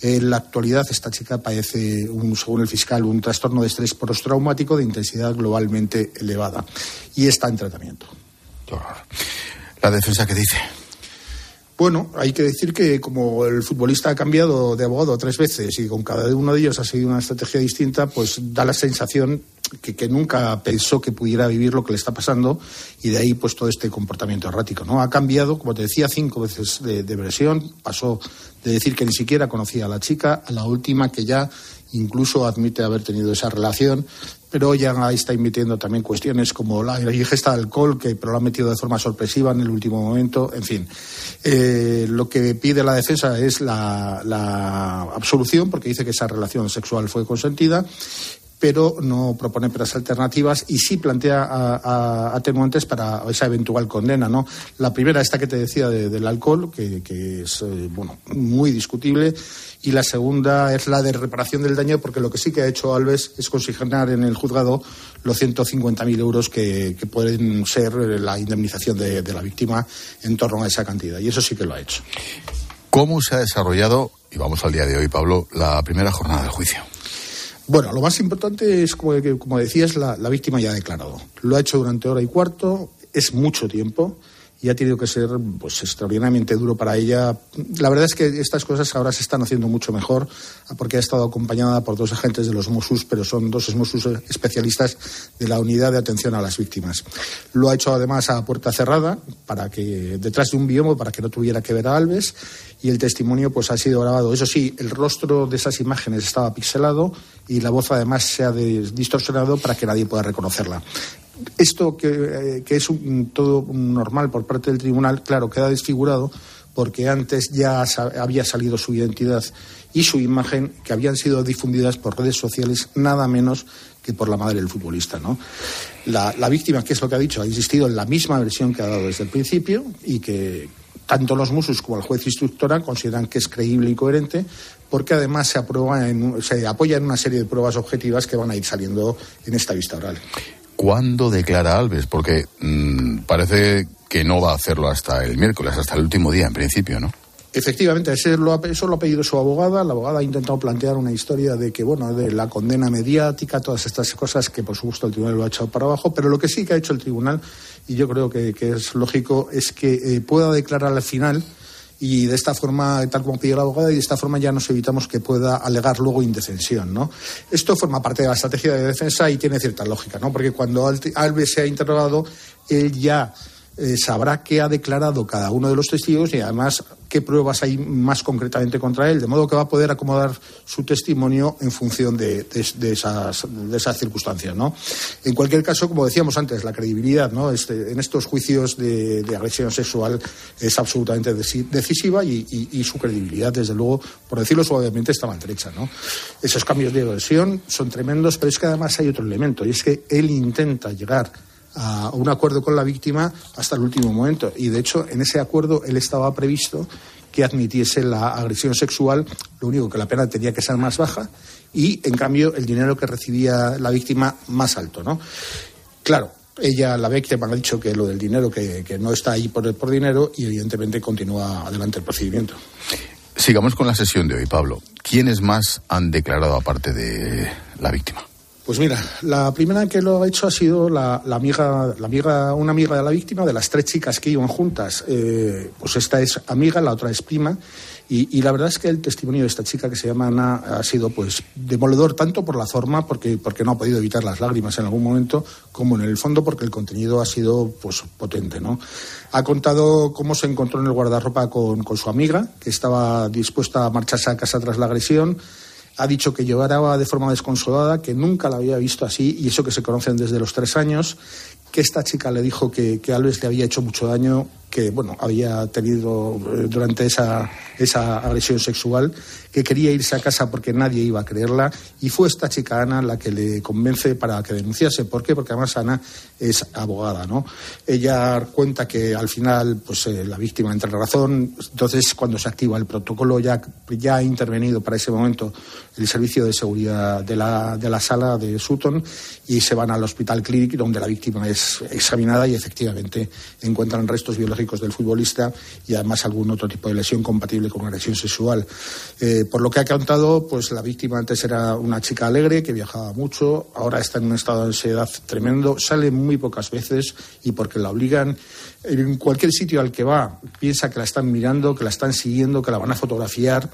En la actualidad esta chica padece, un, según el fiscal, un trastorno de estrés postraumático de intensidad globalmente elevada y está en tratamiento. ¿La defensa qué dice? Bueno, hay que decir que como el futbolista ha cambiado de abogado tres veces y con cada uno de ellos ha seguido una estrategia distinta, pues da la sensación que, nunca pensó que pudiera vivir lo que le está pasando y de ahí pues todo este comportamiento errático. ¿no? Ha cambiado, como te decía, cinco veces de, de versión, pasó de decir que ni siquiera conocía a la chica a la última que ya incluso admite haber tenido esa relación, pero ya está emitiendo también cuestiones como la ingesta de alcohol, que pero lo ha metido de forma sorpresiva en el último momento, en fin. Eh, lo que pide la defensa es la absolución, porque dice que esa relación sexual fue consentida, pero no propone peras alternativas y sí plantea a, a, atenuantes para esa eventual condena. ¿no? La primera, esta que te decía de, del alcohol, que, es eh, bueno, muy discutible, y la segunda es la de reparación del daño, porque lo que sí que ha hecho Alves es consignar en el juzgado los 150.000 euros que, pueden ser la indemnización de, de la víctima en torno a esa cantidad, y eso sí que lo ha hecho. ¿Cómo se ha desarrollado, y vamos al día de hoy, Pablo, la primera jornada del juicio? Bueno, lo más importante es, como, como decías, la, la, víctima ya ha declarado. Lo ha hecho durante hora y cuarto, es mucho tiempo y ha tenido que ser pues, extraordinariamente duro para ella. La verdad es que estas cosas ahora se están haciendo mucho mejor porque ha estado acompañada por dos agentes de los Mossos, pero son dos Mossos especialistas de la unidad de atención a las víctimas. Lo ha hecho además a puerta cerrada, para que detrás de un biomo, para que no tuviera que ver a Alves, y el testimonio pues ha sido grabado. Eso sí, el rostro de esas imágenes estaba pixelado y la voz además se ha distorsionado para que nadie pueda reconocerla. Esto que, eh, que es un, todo normal por parte del tribunal, claro, queda desfigurado porque antes ya había salido su identidad y su imagen que habían sido difundidas por redes sociales nada menos que por la madre del futbolista. ¿no? La, la víctima, que es lo que ha dicho, ha insistido en la misma versión que ha dado desde el principio y que tanto los musos como el juez instructora consideran que es creíble y coherente porque además se, aprueba en, se apoya en una serie de pruebas objetivas que van a ir saliendo en esta vista oral. ¿Cuándo declara Alves? Porque mm, parece que no va a hacerlo hasta el miércoles, hasta el último día, en principio, ¿no? Efectivamente, eso lo, ha, pedido su abogada. La abogada ha intentado plantear una historia de que, bueno, de la condena mediática, todas estas cosas que, por supuesto, el tribunal lo ha echado para abajo. Pero lo que sí que ha hecho el tribunal, y yo creo que, es lógico, es que eh, pueda declarar al final y de esta forma, tal como pidió la abogada, y de esta forma ya nos evitamos que pueda alegar luego indefensión, ¿no? Esto forma parte de la estrategia de defensa y tiene cierta lógica, ¿no? Porque cuando Alves se ha interrogado, él ya eh, sabrá qué ha declarado cada uno de los testigos y además qué pruebas hay más concretamente contra él, de modo que va a poder acomodar su testimonio en función de, esas, de esas, circunstancias. ¿no? En cualquier caso, como decíamos antes, la credibilidad ¿no? este, en estos juicios de, agresión sexual es absolutamente decisiva y, su credibilidad, desde luego, por decirlo suavemente, está maltrecha. ¿no? Esos cambios de agresión son tremendos, pero es que además hay otro elemento, y es que él intenta llegar a un acuerdo con la víctima hasta el último momento. Y de hecho, en ese acuerdo él estaba previsto que admitiese la agresión sexual, lo único que la pena tenía que ser más baja y, en cambio, el dinero que recibía la víctima más alto, ¿no? Claro, ella, la víctima, ha dicho que lo del dinero, que, no está ahí por, por dinero y, evidentemente, continúa adelante el procedimiento. Sigamos con la sesión de hoy, Pablo. ¿Quiénes más han declarado aparte de la víctima? Pues mira, la primera que lo ha hecho ha sido la, amiga, la amiga, una amiga de la víctima, de las tres chicas que iban juntas. Eh, pues esta es amiga, la otra es prima. Y, la verdad es que el testimonio de esta chica que se llama Ana ha sido pues demoledor tanto por la forma, porque, porque no ha podido evitar las lágrimas en algún momento, como en el fondo porque el contenido ha sido pues potente, ¿no? Ha contado cómo se encontró en el guardarropa con, con su amiga, que estaba dispuesta a marcharse a casa tras la agresión ha dicho que lloraba de forma desconsolada, que nunca la había visto así, y eso que se conocen desde los tres años, que esta chica le dijo que, que Alves le había hecho mucho daño que bueno había tenido eh, durante esa, esa agresión sexual, que quería irse a casa porque nadie iba a creerla y fue esta chica Ana la que le convence para que denunciase. ¿Por qué? Porque además Ana es abogada, ¿no? Ella cuenta que al final pues eh, la víctima entra en razón, entonces cuando se activa el protocolo ya, ya ha intervenido para ese momento el servicio de seguridad de la, de la sala de Sutton y se van al hospital Clinic donde la víctima es examinada y efectivamente encuentran restos biológicos del futbolista y además algún otro tipo de lesión compatible con una agresión sexual. Eh, por lo que ha contado, pues la víctima antes era una chica alegre que viajaba mucho, ahora está en un estado de ansiedad tremendo, sale muy pocas veces y porque la obligan en cualquier sitio al que va piensa que la están mirando, que la están siguiendo, que la van a fotografiar.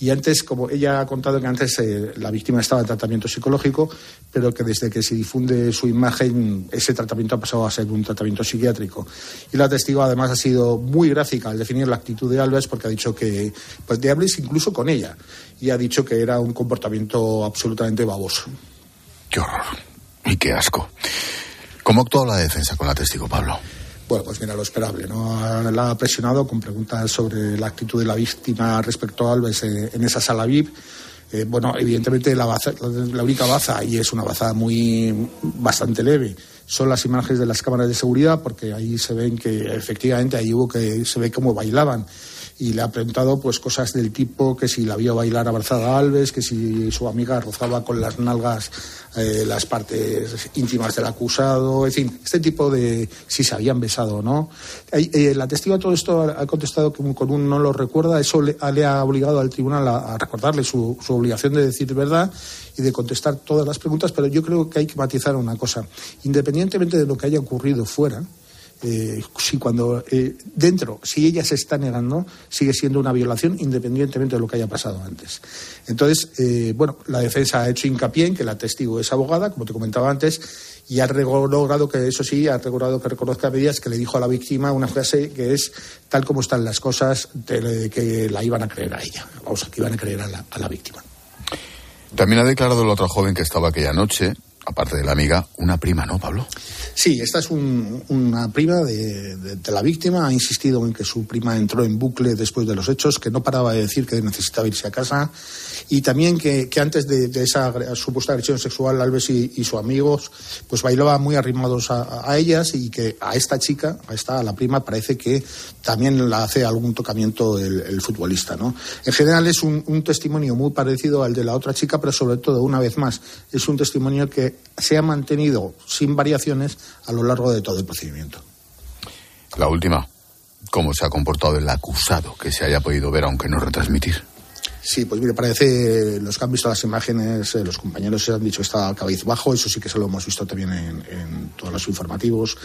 Y antes, como ella ha contado que antes eh, la víctima estaba en tratamiento psicológico, pero que desde que se difunde su imagen, ese tratamiento ha pasado a ser un tratamiento psiquiátrico. Y la testigo además ha sido muy gráfica al definir la actitud de Alves porque ha dicho que, pues de Alves incluso con ella, y ha dicho que era un comportamiento absolutamente baboso. Qué horror y qué asco. ¿Cómo actuó la defensa con la testigo, Pablo? Bueno, pues mira, lo esperable, ¿no? La ha presionado con preguntas sobre la actitud de la víctima respecto a Alves en esa sala VIP. Eh, bueno, evidentemente la, la única baza, y es una baza muy bastante leve, son las imágenes de las cámaras de seguridad, porque ahí se ven que efectivamente ahí hubo que se ve cómo bailaban y le ha preguntado pues cosas del tipo que si la vio bailar abrazada a Alves, que si su amiga rozaba con las nalgas eh, las partes íntimas del acusado, en fin, este tipo de si se habían besado o no. Eh, la testigo a todo esto ha, contestado que con un no lo recuerda, eso le, ha obligado al tribunal a, recordarle su obligación de decir verdad y de contestar todas las preguntas, pero yo creo que hay que matizar una cosa. Independientemente de lo que haya ocurrido fuera, eh, si cuando eh, dentro, si ella se está negando, sigue siendo una violación independientemente de lo que haya pasado antes. Entonces, eh, bueno, la defensa ha hecho hincapié en que la testigo es abogada, como te comentaba antes, y ha logrado que, eso sí, ha logrado que reconozca medidas que le dijo a la víctima una frase que es tal como están las cosas, que la iban a creer a ella, o sea, que iban a creer a la, a la víctima. También ha declarado la otra joven que estaba aquella noche, aparte de la amiga, una prima, ¿no, Pablo? Sí, esta es una prima de, la víctima. Ha insistido en que su prima entró en bucle después de los hechos, que no paraba de decir que necesitaba irse a casa y también que, antes de, esa supuesta agresión sexual, Alves y, sus amigos pues bailaban muy arrimados a, ellas y que a esta chica, a esta, a la prima, parece que también la hace algún tocamiento el, futbolista. ¿no? En general es un, testimonio muy parecido al de la otra chica, pero sobre todo, una vez más, es un testimonio que se ha mantenido sin variaciones a lo largo de todo el procedimiento. La última, ¿cómo se ha comportado el acusado que se haya podido ver aunque no retransmitir? Sí, pues mire, parece, los que han visto las imágenes, eh, los compañeros se han dicho que está cabizbajo, eso sí que se lo hemos visto también en, todos los informativos.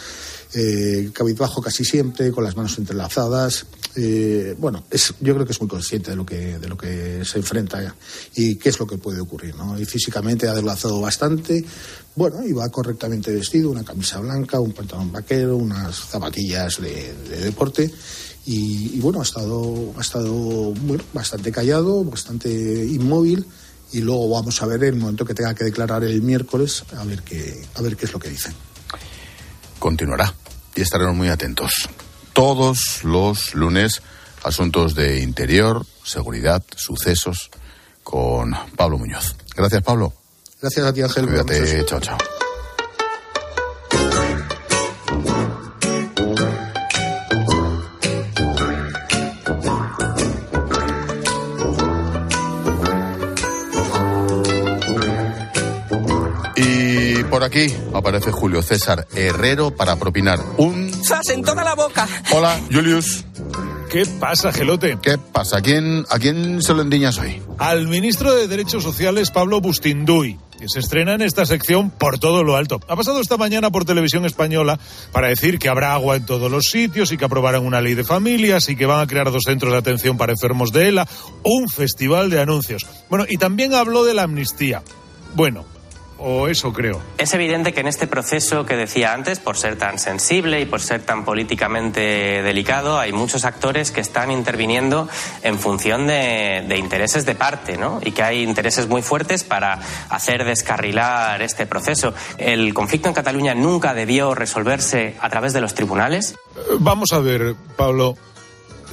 Eh, cabizbajo casi siempre, con las manos entrelazadas. Eh, bueno, es, yo creo que es muy consciente de lo que, de lo que se enfrenta y qué es lo que puede ocurrir, ¿no? Y físicamente ha adelgazado bastante, bueno, y va correctamente vestido, una camisa blanca, un pantalón vaquero, unas zapatillas de deporte y, bueno, ha estado, ha estado bueno, bastante callado, bastante inmóvil y luego vamos a ver el momento que tenga que declarar el miércoles a ver qué, a ver qué es lo que dicen. Continuará y estaremos muy atentos. Todos los lunes, asuntos de interior, seguridad, sucesos, con Pablo Muñoz. Gracias, Pablo. Gracias a ti, Ángel. Cuídate, chao, chao. Por aquí aparece Julio César Herrero para propinar un... ¡Sas en toda la boca! Hola, Julius. ¿Qué pasa, Gelote? ¿Qué pasa? ¿A quién, ¿A quién se lo endiñas hoy? Al ministro de Derechos Sociales, Pablo Bustinduy, que se estrena en esta sección por todo lo alto. Ha pasado esta mañana por televisión española para decir que habrá agua en todos los sitios y que aprobarán una ley de familias y que van a crear dos centros de atención para enfermos de ELA, un festival de anuncios. Bueno, y también habló de la amnistía. Bueno, o eso creo. Es evidente que en este proceso que decía antes, por ser tan sensible y por ser tan políticamente delicado, hay muchos actores que están interviniendo en función de, intereses de parte, ¿no? Y que hay intereses muy fuertes para hacer descarrilar este proceso. ¿El conflicto en Cataluña nunca debió resolverse a través de los tribunales? Vamos a ver, Pablo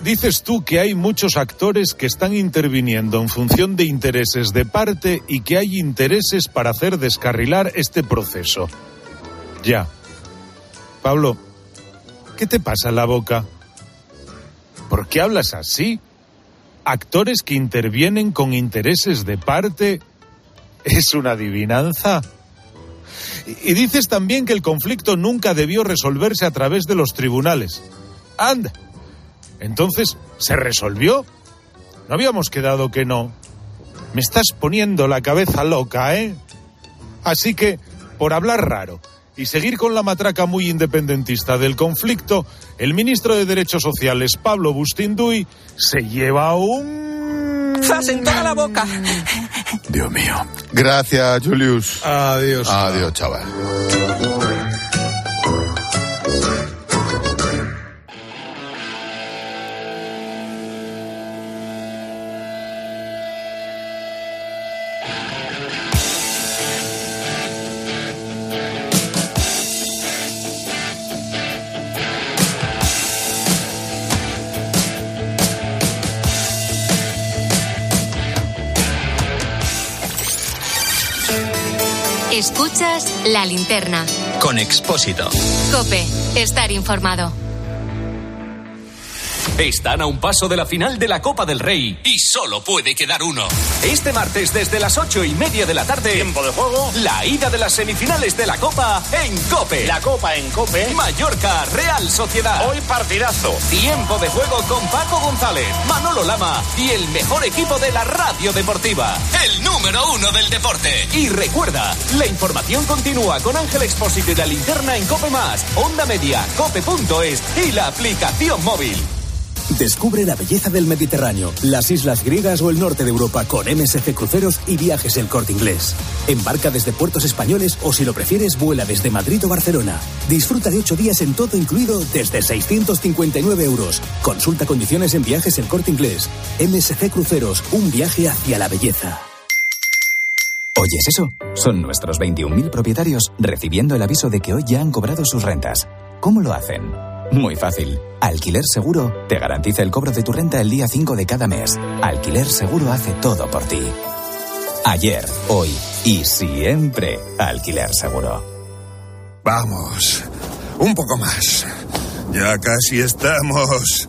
dices tú que hay muchos actores que están interviniendo en función de intereses de parte y que hay intereses para hacer descarrilar este proceso. Ya. Pablo, ¿qué te pasa en la boca? ¿Por qué hablas así? Actores que intervienen con intereses de parte. ¿Es una adivinanza? Y dices también que el conflicto nunca debió resolverse a través de los tribunales. Anda, entonces, ¿se resolvió? No habíamos quedado que no. Me estás poniendo la cabeza loca, ¿eh? Así que, por hablar raro y seguir con la matraca muy independentista del conflicto, el ministro de Derechos Sociales, Pablo Bustinduy, se lleva un... ¡Zas en toda la boca! Dios mío. Gracias, Julius. Adiós. Adiós, chaval. La linterna. Con Expósito. Cope, estar informado. Están a un paso de la final de la Copa del Rey y solo puede quedar uno. Este martes desde las ocho y media de la tarde. Tiempo de juego. La ida de las semifinales de la Copa en Cope. La Copa en Cope. Mallorca, Real Sociedad. Hoy partidazo. Tiempo de juego con Paco González, Manolo Lama y el mejor equipo de la radio deportiva. El número uno del deporte. Y recuerda, la información continúa con Ángel Expósito y la linterna en Cope Más, Onda Media, Cope.es y la aplicación móvil. Descubre la belleza del Mediterráneo, las islas griegas o el norte de Europa con MSC Cruceros y Viajes El Corte Inglés. Embarca desde puertos españoles o si lo prefieres vuela desde Madrid o Barcelona. Disfruta de ocho días en todo incluido desde 659 euros. Consulta condiciones en Viajes El Corte Inglés. MSC Cruceros, un viaje hacia la belleza. ¿Oyes eso? Son nuestros 21.000 propietarios recibiendo el aviso de que hoy ya han cobrado sus rentas. ¿Cómo lo hacen? Muy fácil. Alquiler Seguro te garantiza el cobro de tu renta el día 5 de cada mes. Alquiler Seguro hace todo por ti. Ayer, hoy y siempre Alquiler Seguro. Vamos, un poco más. Ya casi estamos.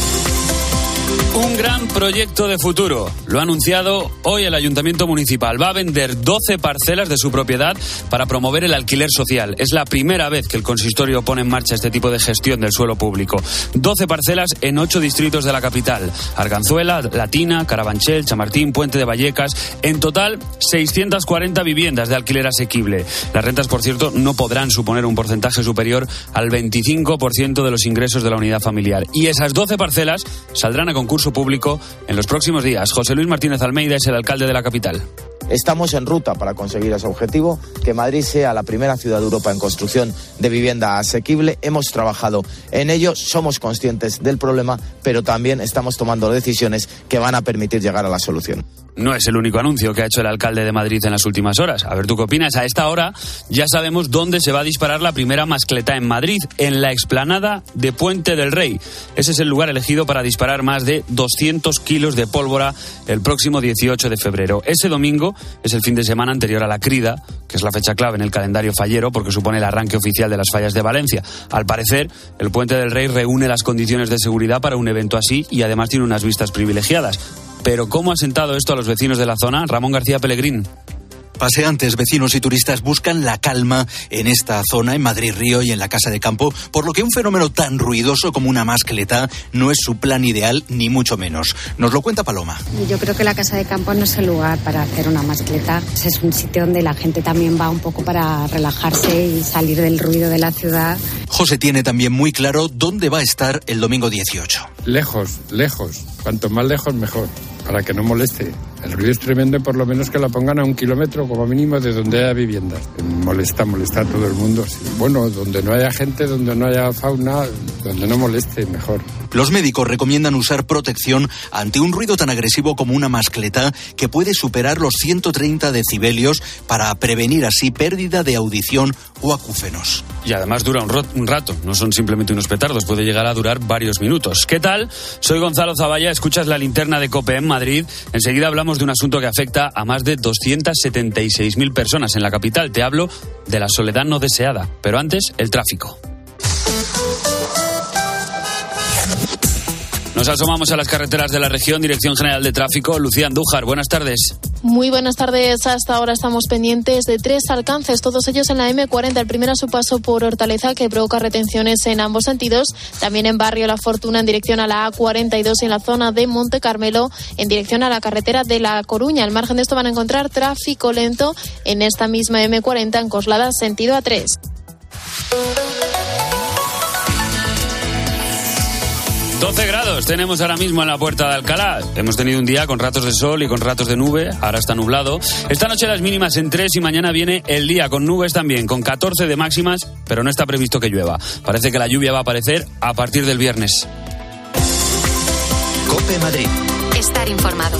Un gran proyecto de futuro. Lo ha anunciado hoy el Ayuntamiento Municipal. Va a vender 12 parcelas de su propiedad para promover el alquiler social. Es la primera vez que el consistorio pone en marcha este tipo de gestión del suelo público. 12 parcelas en 8 distritos de la capital. Arganzuela, Latina, Carabanchel, Chamartín, Puente de Vallecas. En total, 640 viviendas de alquiler asequible. Las rentas, por cierto, no podrán suponer un porcentaje superior al 25% de los ingresos de la unidad familiar. Y esas 12 parcelas saldrán a concurso público en los próximos días. José Luis Martínez Almeida es el alcalde de la capital. Estamos en ruta para conseguir ese objetivo, que Madrid sea la primera ciudad de Europa en construcción de vivienda asequible. Hemos trabajado en ello, somos conscientes del problema, pero también estamos tomando decisiones que van a permitir llegar a la solución. No es el único anuncio que ha hecho el alcalde de Madrid en las últimas horas. A ver, ¿tú qué opinas? A esta hora ya sabemos dónde se va a disparar la primera mascleta en Madrid, en la explanada de Puente del Rey. Ese es el lugar elegido para disparar más de 200 kilos de pólvora el próximo 18 de febrero. Ese domingo es el fin de semana anterior a la crida, que es la fecha clave en el calendario fallero porque supone el arranque oficial de las fallas de Valencia. Al parecer, el Puente del Rey reúne las condiciones de seguridad para un evento así y además tiene unas vistas privilegiadas. Pero ¿cómo ha sentado esto a los vecinos de la zona? Ramón García Pellegrín. Paseantes, vecinos y turistas buscan la calma en esta zona, en Madrid Río y en la Casa de Campo, por lo que un fenómeno tan ruidoso como una mascleta no es su plan ideal, ni mucho menos. Nos lo cuenta Paloma. Yo creo que la Casa de Campo no es el lugar para hacer una mascleta. Es un sitio donde la gente también va un poco para relajarse y salir del ruido de la ciudad. José tiene también muy claro dónde va a estar el domingo 18. Lejos, lejos. Cuanto más lejos, mejor para que no moleste. El ruido es tremendo, por lo menos que la pongan a un kilómetro como mínimo de donde haya viviendas. Molesta, molesta a todo el mundo. Bueno, donde no haya gente, donde no haya fauna, donde no moleste, mejor. Los médicos recomiendan usar protección ante un ruido tan agresivo como una mascleta que puede superar los 130 decibelios para prevenir así pérdida de audición o acúfenos. Y además dura un, un rato, no son simplemente unos petardos, puede llegar a durar varios minutos. ¿Qué tal? Soy Gonzalo Zavalla, escuchas la linterna de COPE en Madrid. Enseguida hablamos de un asunto que afecta a más de 276.000 personas en la capital. Te hablo de la soledad no deseada. Pero antes, el tráfico. Nos asomamos a las carreteras de la región, Dirección General de Tráfico. Lucía Andújar, buenas tardes. Muy buenas tardes. Hasta ahora estamos pendientes de tres alcances, todos ellos en la M40. El primero a su paso por Hortaleza, que provoca retenciones en ambos sentidos. También en Barrio La Fortuna, en dirección a la A42 y en la zona de Monte Carmelo, en dirección a la carretera de La Coruña. Al margen de esto van a encontrar tráfico lento en esta misma M40 en Coslada, sentido A3. 12 grados tenemos ahora mismo en la puerta de Alcalá. Hemos tenido un día con ratos de sol y con ratos de nube. Ahora está nublado. Esta noche las mínimas en 3 y mañana viene el día con nubes también, con 14 de máximas, pero no está previsto que llueva. Parece que la lluvia va a aparecer a partir del viernes. Cope Madrid. Estar informado.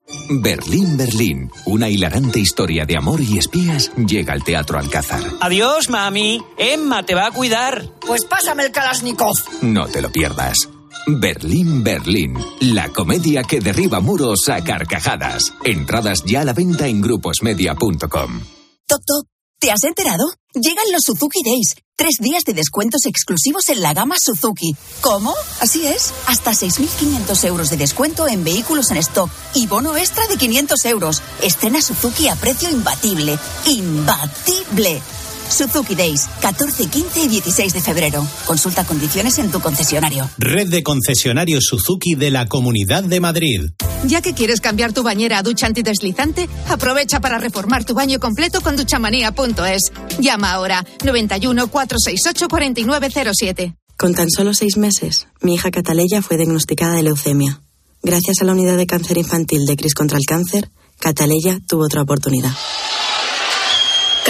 Berlín, Berlín. Una hilarante historia de amor y espías llega al Teatro Alcázar. Adiós, mami. Emma te va a cuidar. Pues pásame el Kalashnikov. No te lo pierdas. Berlín, Berlín. La comedia que derriba muros a carcajadas. Entradas ya a la venta en gruposmedia.com. Toc, toc. ¿Te has enterado? Llegan los Suzuki Days. Tres días de descuentos exclusivos en la gama Suzuki. ¿Cómo? Así es. Hasta 6.500 euros de descuento en vehículos en stock y bono extra de 500 euros. Estrena Suzuki a precio imbatible. ¡Imbatible! Suzuki Days, 14, 15 y 16 de febrero. Consulta condiciones en tu concesionario. Red de concesionarios Suzuki de la Comunidad de Madrid. Ya que quieres cambiar tu bañera a ducha antideslizante, aprovecha para reformar tu baño completo con duchamanía.es. Llama ahora 91 468 4907. Con tan solo seis meses, mi hija Cataleya fue diagnosticada de leucemia. Gracias a la unidad de cáncer infantil de Cris contra el Cáncer, Cataleya tuvo otra oportunidad.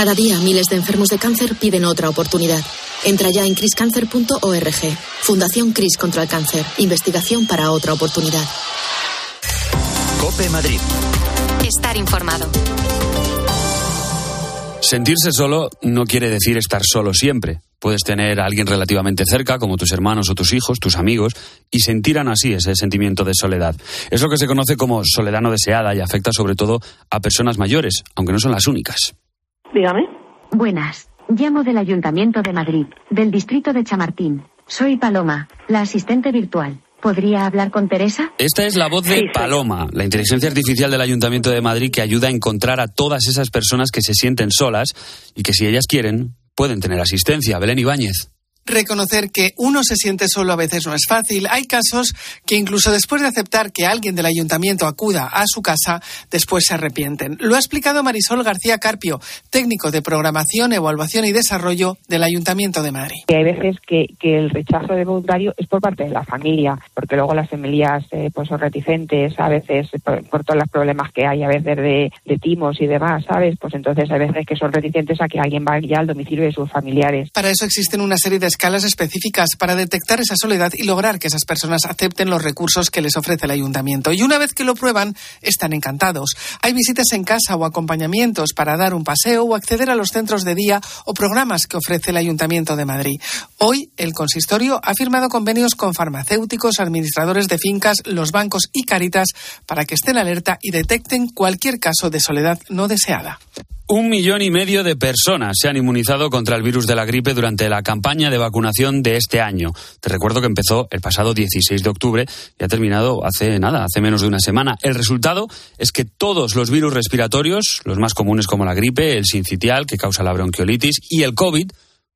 Cada día miles de enfermos de cáncer piden otra oportunidad. Entra ya en criscancer.org. Fundación Cris contra el Cáncer. Investigación para otra oportunidad. Cope Madrid. Estar informado. Sentirse solo no quiere decir estar solo siempre. Puedes tener a alguien relativamente cerca, como tus hermanos o tus hijos, tus amigos, y sentir aún así ese sentimiento de soledad. Es lo que se conoce como soledad no deseada y afecta sobre todo a personas mayores, aunque no son las únicas. Dígame. Buenas. Llamo del Ayuntamiento de Madrid, del distrito de Chamartín. Soy Paloma, la asistente virtual. ¿Podría hablar con Teresa? Esta es la voz de Paloma, la inteligencia artificial del Ayuntamiento de Madrid que ayuda a encontrar a todas esas personas que se sienten solas y que si ellas quieren pueden tener asistencia. Belén Ibáñez. Reconocer que uno se siente solo a veces no es fácil. Hay casos que incluso después de aceptar que alguien del ayuntamiento acuda a su casa, después se arrepienten. Lo ha explicado Marisol García Carpio, técnico de programación, evaluación y desarrollo del Ayuntamiento de Madrid. Hay veces que, que el rechazo de voluntario es por parte de la familia, porque luego las familias eh, pues son reticentes, a veces por, por, todos los problemas que hay, a veces de, de, timos y demás, ¿sabes? Pues entonces hay veces que son reticentes a que alguien vaya al domicilio de sus familiares. Para eso existen una serie de escalas específicas para detectar esa soledad y lograr que esas personas acepten los recursos que les ofrece el ayuntamiento. Y una vez que lo prueban, están encantados. Hay visitas en casa o acompañamientos para dar un paseo o acceder a los centros de día o programas que ofrece el ayuntamiento de Madrid. Hoy, el consistorio ha firmado convenios con farmacéuticos, administradores de fincas, los bancos y Caritas para que estén alerta y detecten cualquier caso de soledad no deseada. Un millón y medio de personas se han inmunizado contra el virus de la gripe durante la campaña de vacunación de este año. Te recuerdo que empezó el pasado 16 de octubre y ha terminado hace nada, hace menos de una semana. El resultado es que todos los virus respiratorios, los más comunes como la gripe, el sincitial, que causa la bronquiolitis, y el COVID,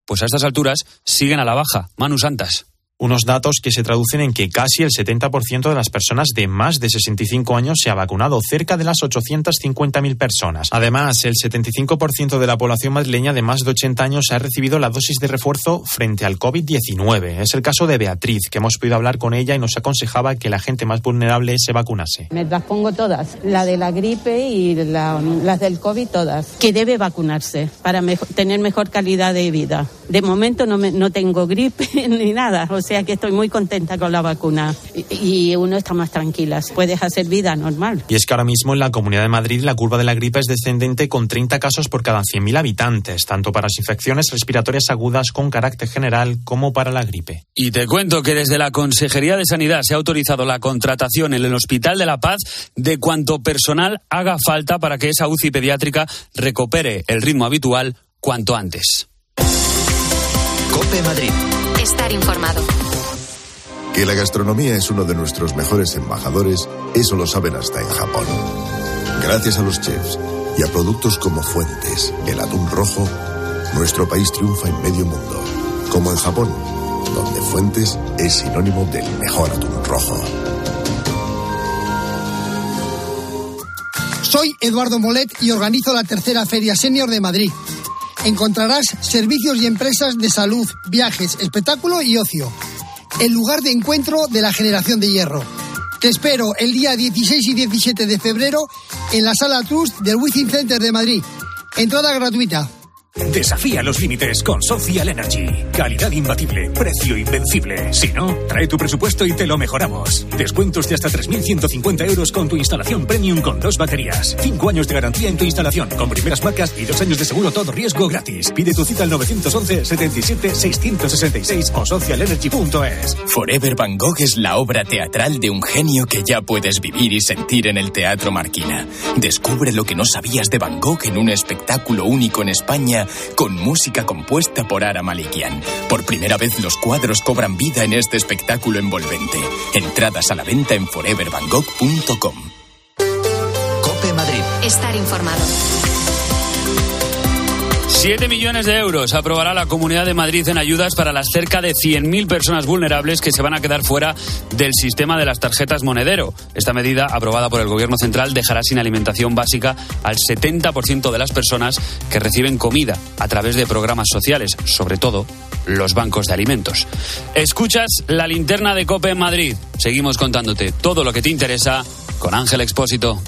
pues a estas alturas siguen a la baja. Manu Santas. Unos datos que se traducen en que casi el 70% de las personas de más de 65 años se ha vacunado, cerca de las 850.000 personas. Además, el 75% de la población madrileña de más de 80 años ha recibido la dosis de refuerzo frente al COVID-19. Es el caso de Beatriz, que hemos podido hablar con ella y nos aconsejaba que la gente más vulnerable se vacunase. Me las pongo todas, la de la gripe y la, las del COVID todas, que debe vacunarse para mejor, tener mejor calidad de vida. De momento no, me, no tengo gripe [laughs] ni nada. Sea que estoy muy contenta con la vacuna y, y uno está más tranquila, puedes hacer vida normal. Y es que ahora mismo en la Comunidad de Madrid la curva de la gripe es descendente con 30 casos por cada 100.000 habitantes, tanto para las infecciones respiratorias agudas con carácter general como para la gripe. Y te cuento que desde la Consejería de Sanidad se ha autorizado la contratación en el Hospital de la Paz de cuanto personal haga falta para que esa UCI pediátrica recupere el ritmo habitual cuanto antes. Cope Madrid. Estar informado. Que la gastronomía es uno de nuestros mejores embajadores, eso lo saben hasta en Japón. Gracias a los chefs y a productos como Fuentes, el atún rojo, nuestro país triunfa en medio mundo. Como en Japón, donde Fuentes es sinónimo del mejor atún rojo. Soy Eduardo Molet y organizo la tercera Feria Senior de Madrid. Encontrarás servicios y empresas de salud, viajes, espectáculo y ocio. El lugar de encuentro de la generación de hierro. Te espero el día 16 y 17 de febrero en la Sala Trust del Wizzing Center de Madrid. Entrada gratuita. Desafía los límites con Social Energy. Calidad imbatible, precio invencible. Si no, trae tu presupuesto y te lo mejoramos. Descuentos de hasta 3.150 euros con tu instalación premium con dos baterías. Cinco años de garantía en tu instalación con primeras marcas y dos años de seguro todo riesgo gratis. Pide tu cita al 911 77 666 o socialenergy.es. Forever Van Gogh es la obra teatral de un genio que ya puedes vivir y sentir en el Teatro Marquina. Descubre lo que no sabías de Van Gogh en un espectáculo único en España Sevilla con música compuesta por Ara Malikian. Por primera vez los cuadros cobran vida en este espectáculo envolvente. Entradas a la venta en forevervangogh.com. Cope Madrid. Estar informado. 7 millones de euros aprobará la Comunidad de Madrid en ayudas para las cerca de 100.000 personas vulnerables que se van a quedar fuera del sistema de las tarjetas monedero. Esta medida, aprobada por el Gobierno Central, dejará sin alimentación básica al 70% de las personas que reciben comida a través de programas sociales, sobre todo los bancos de alimentos. Escuchas la linterna de Cope en Madrid. Seguimos contándote todo lo que te interesa con Ángel Expósito.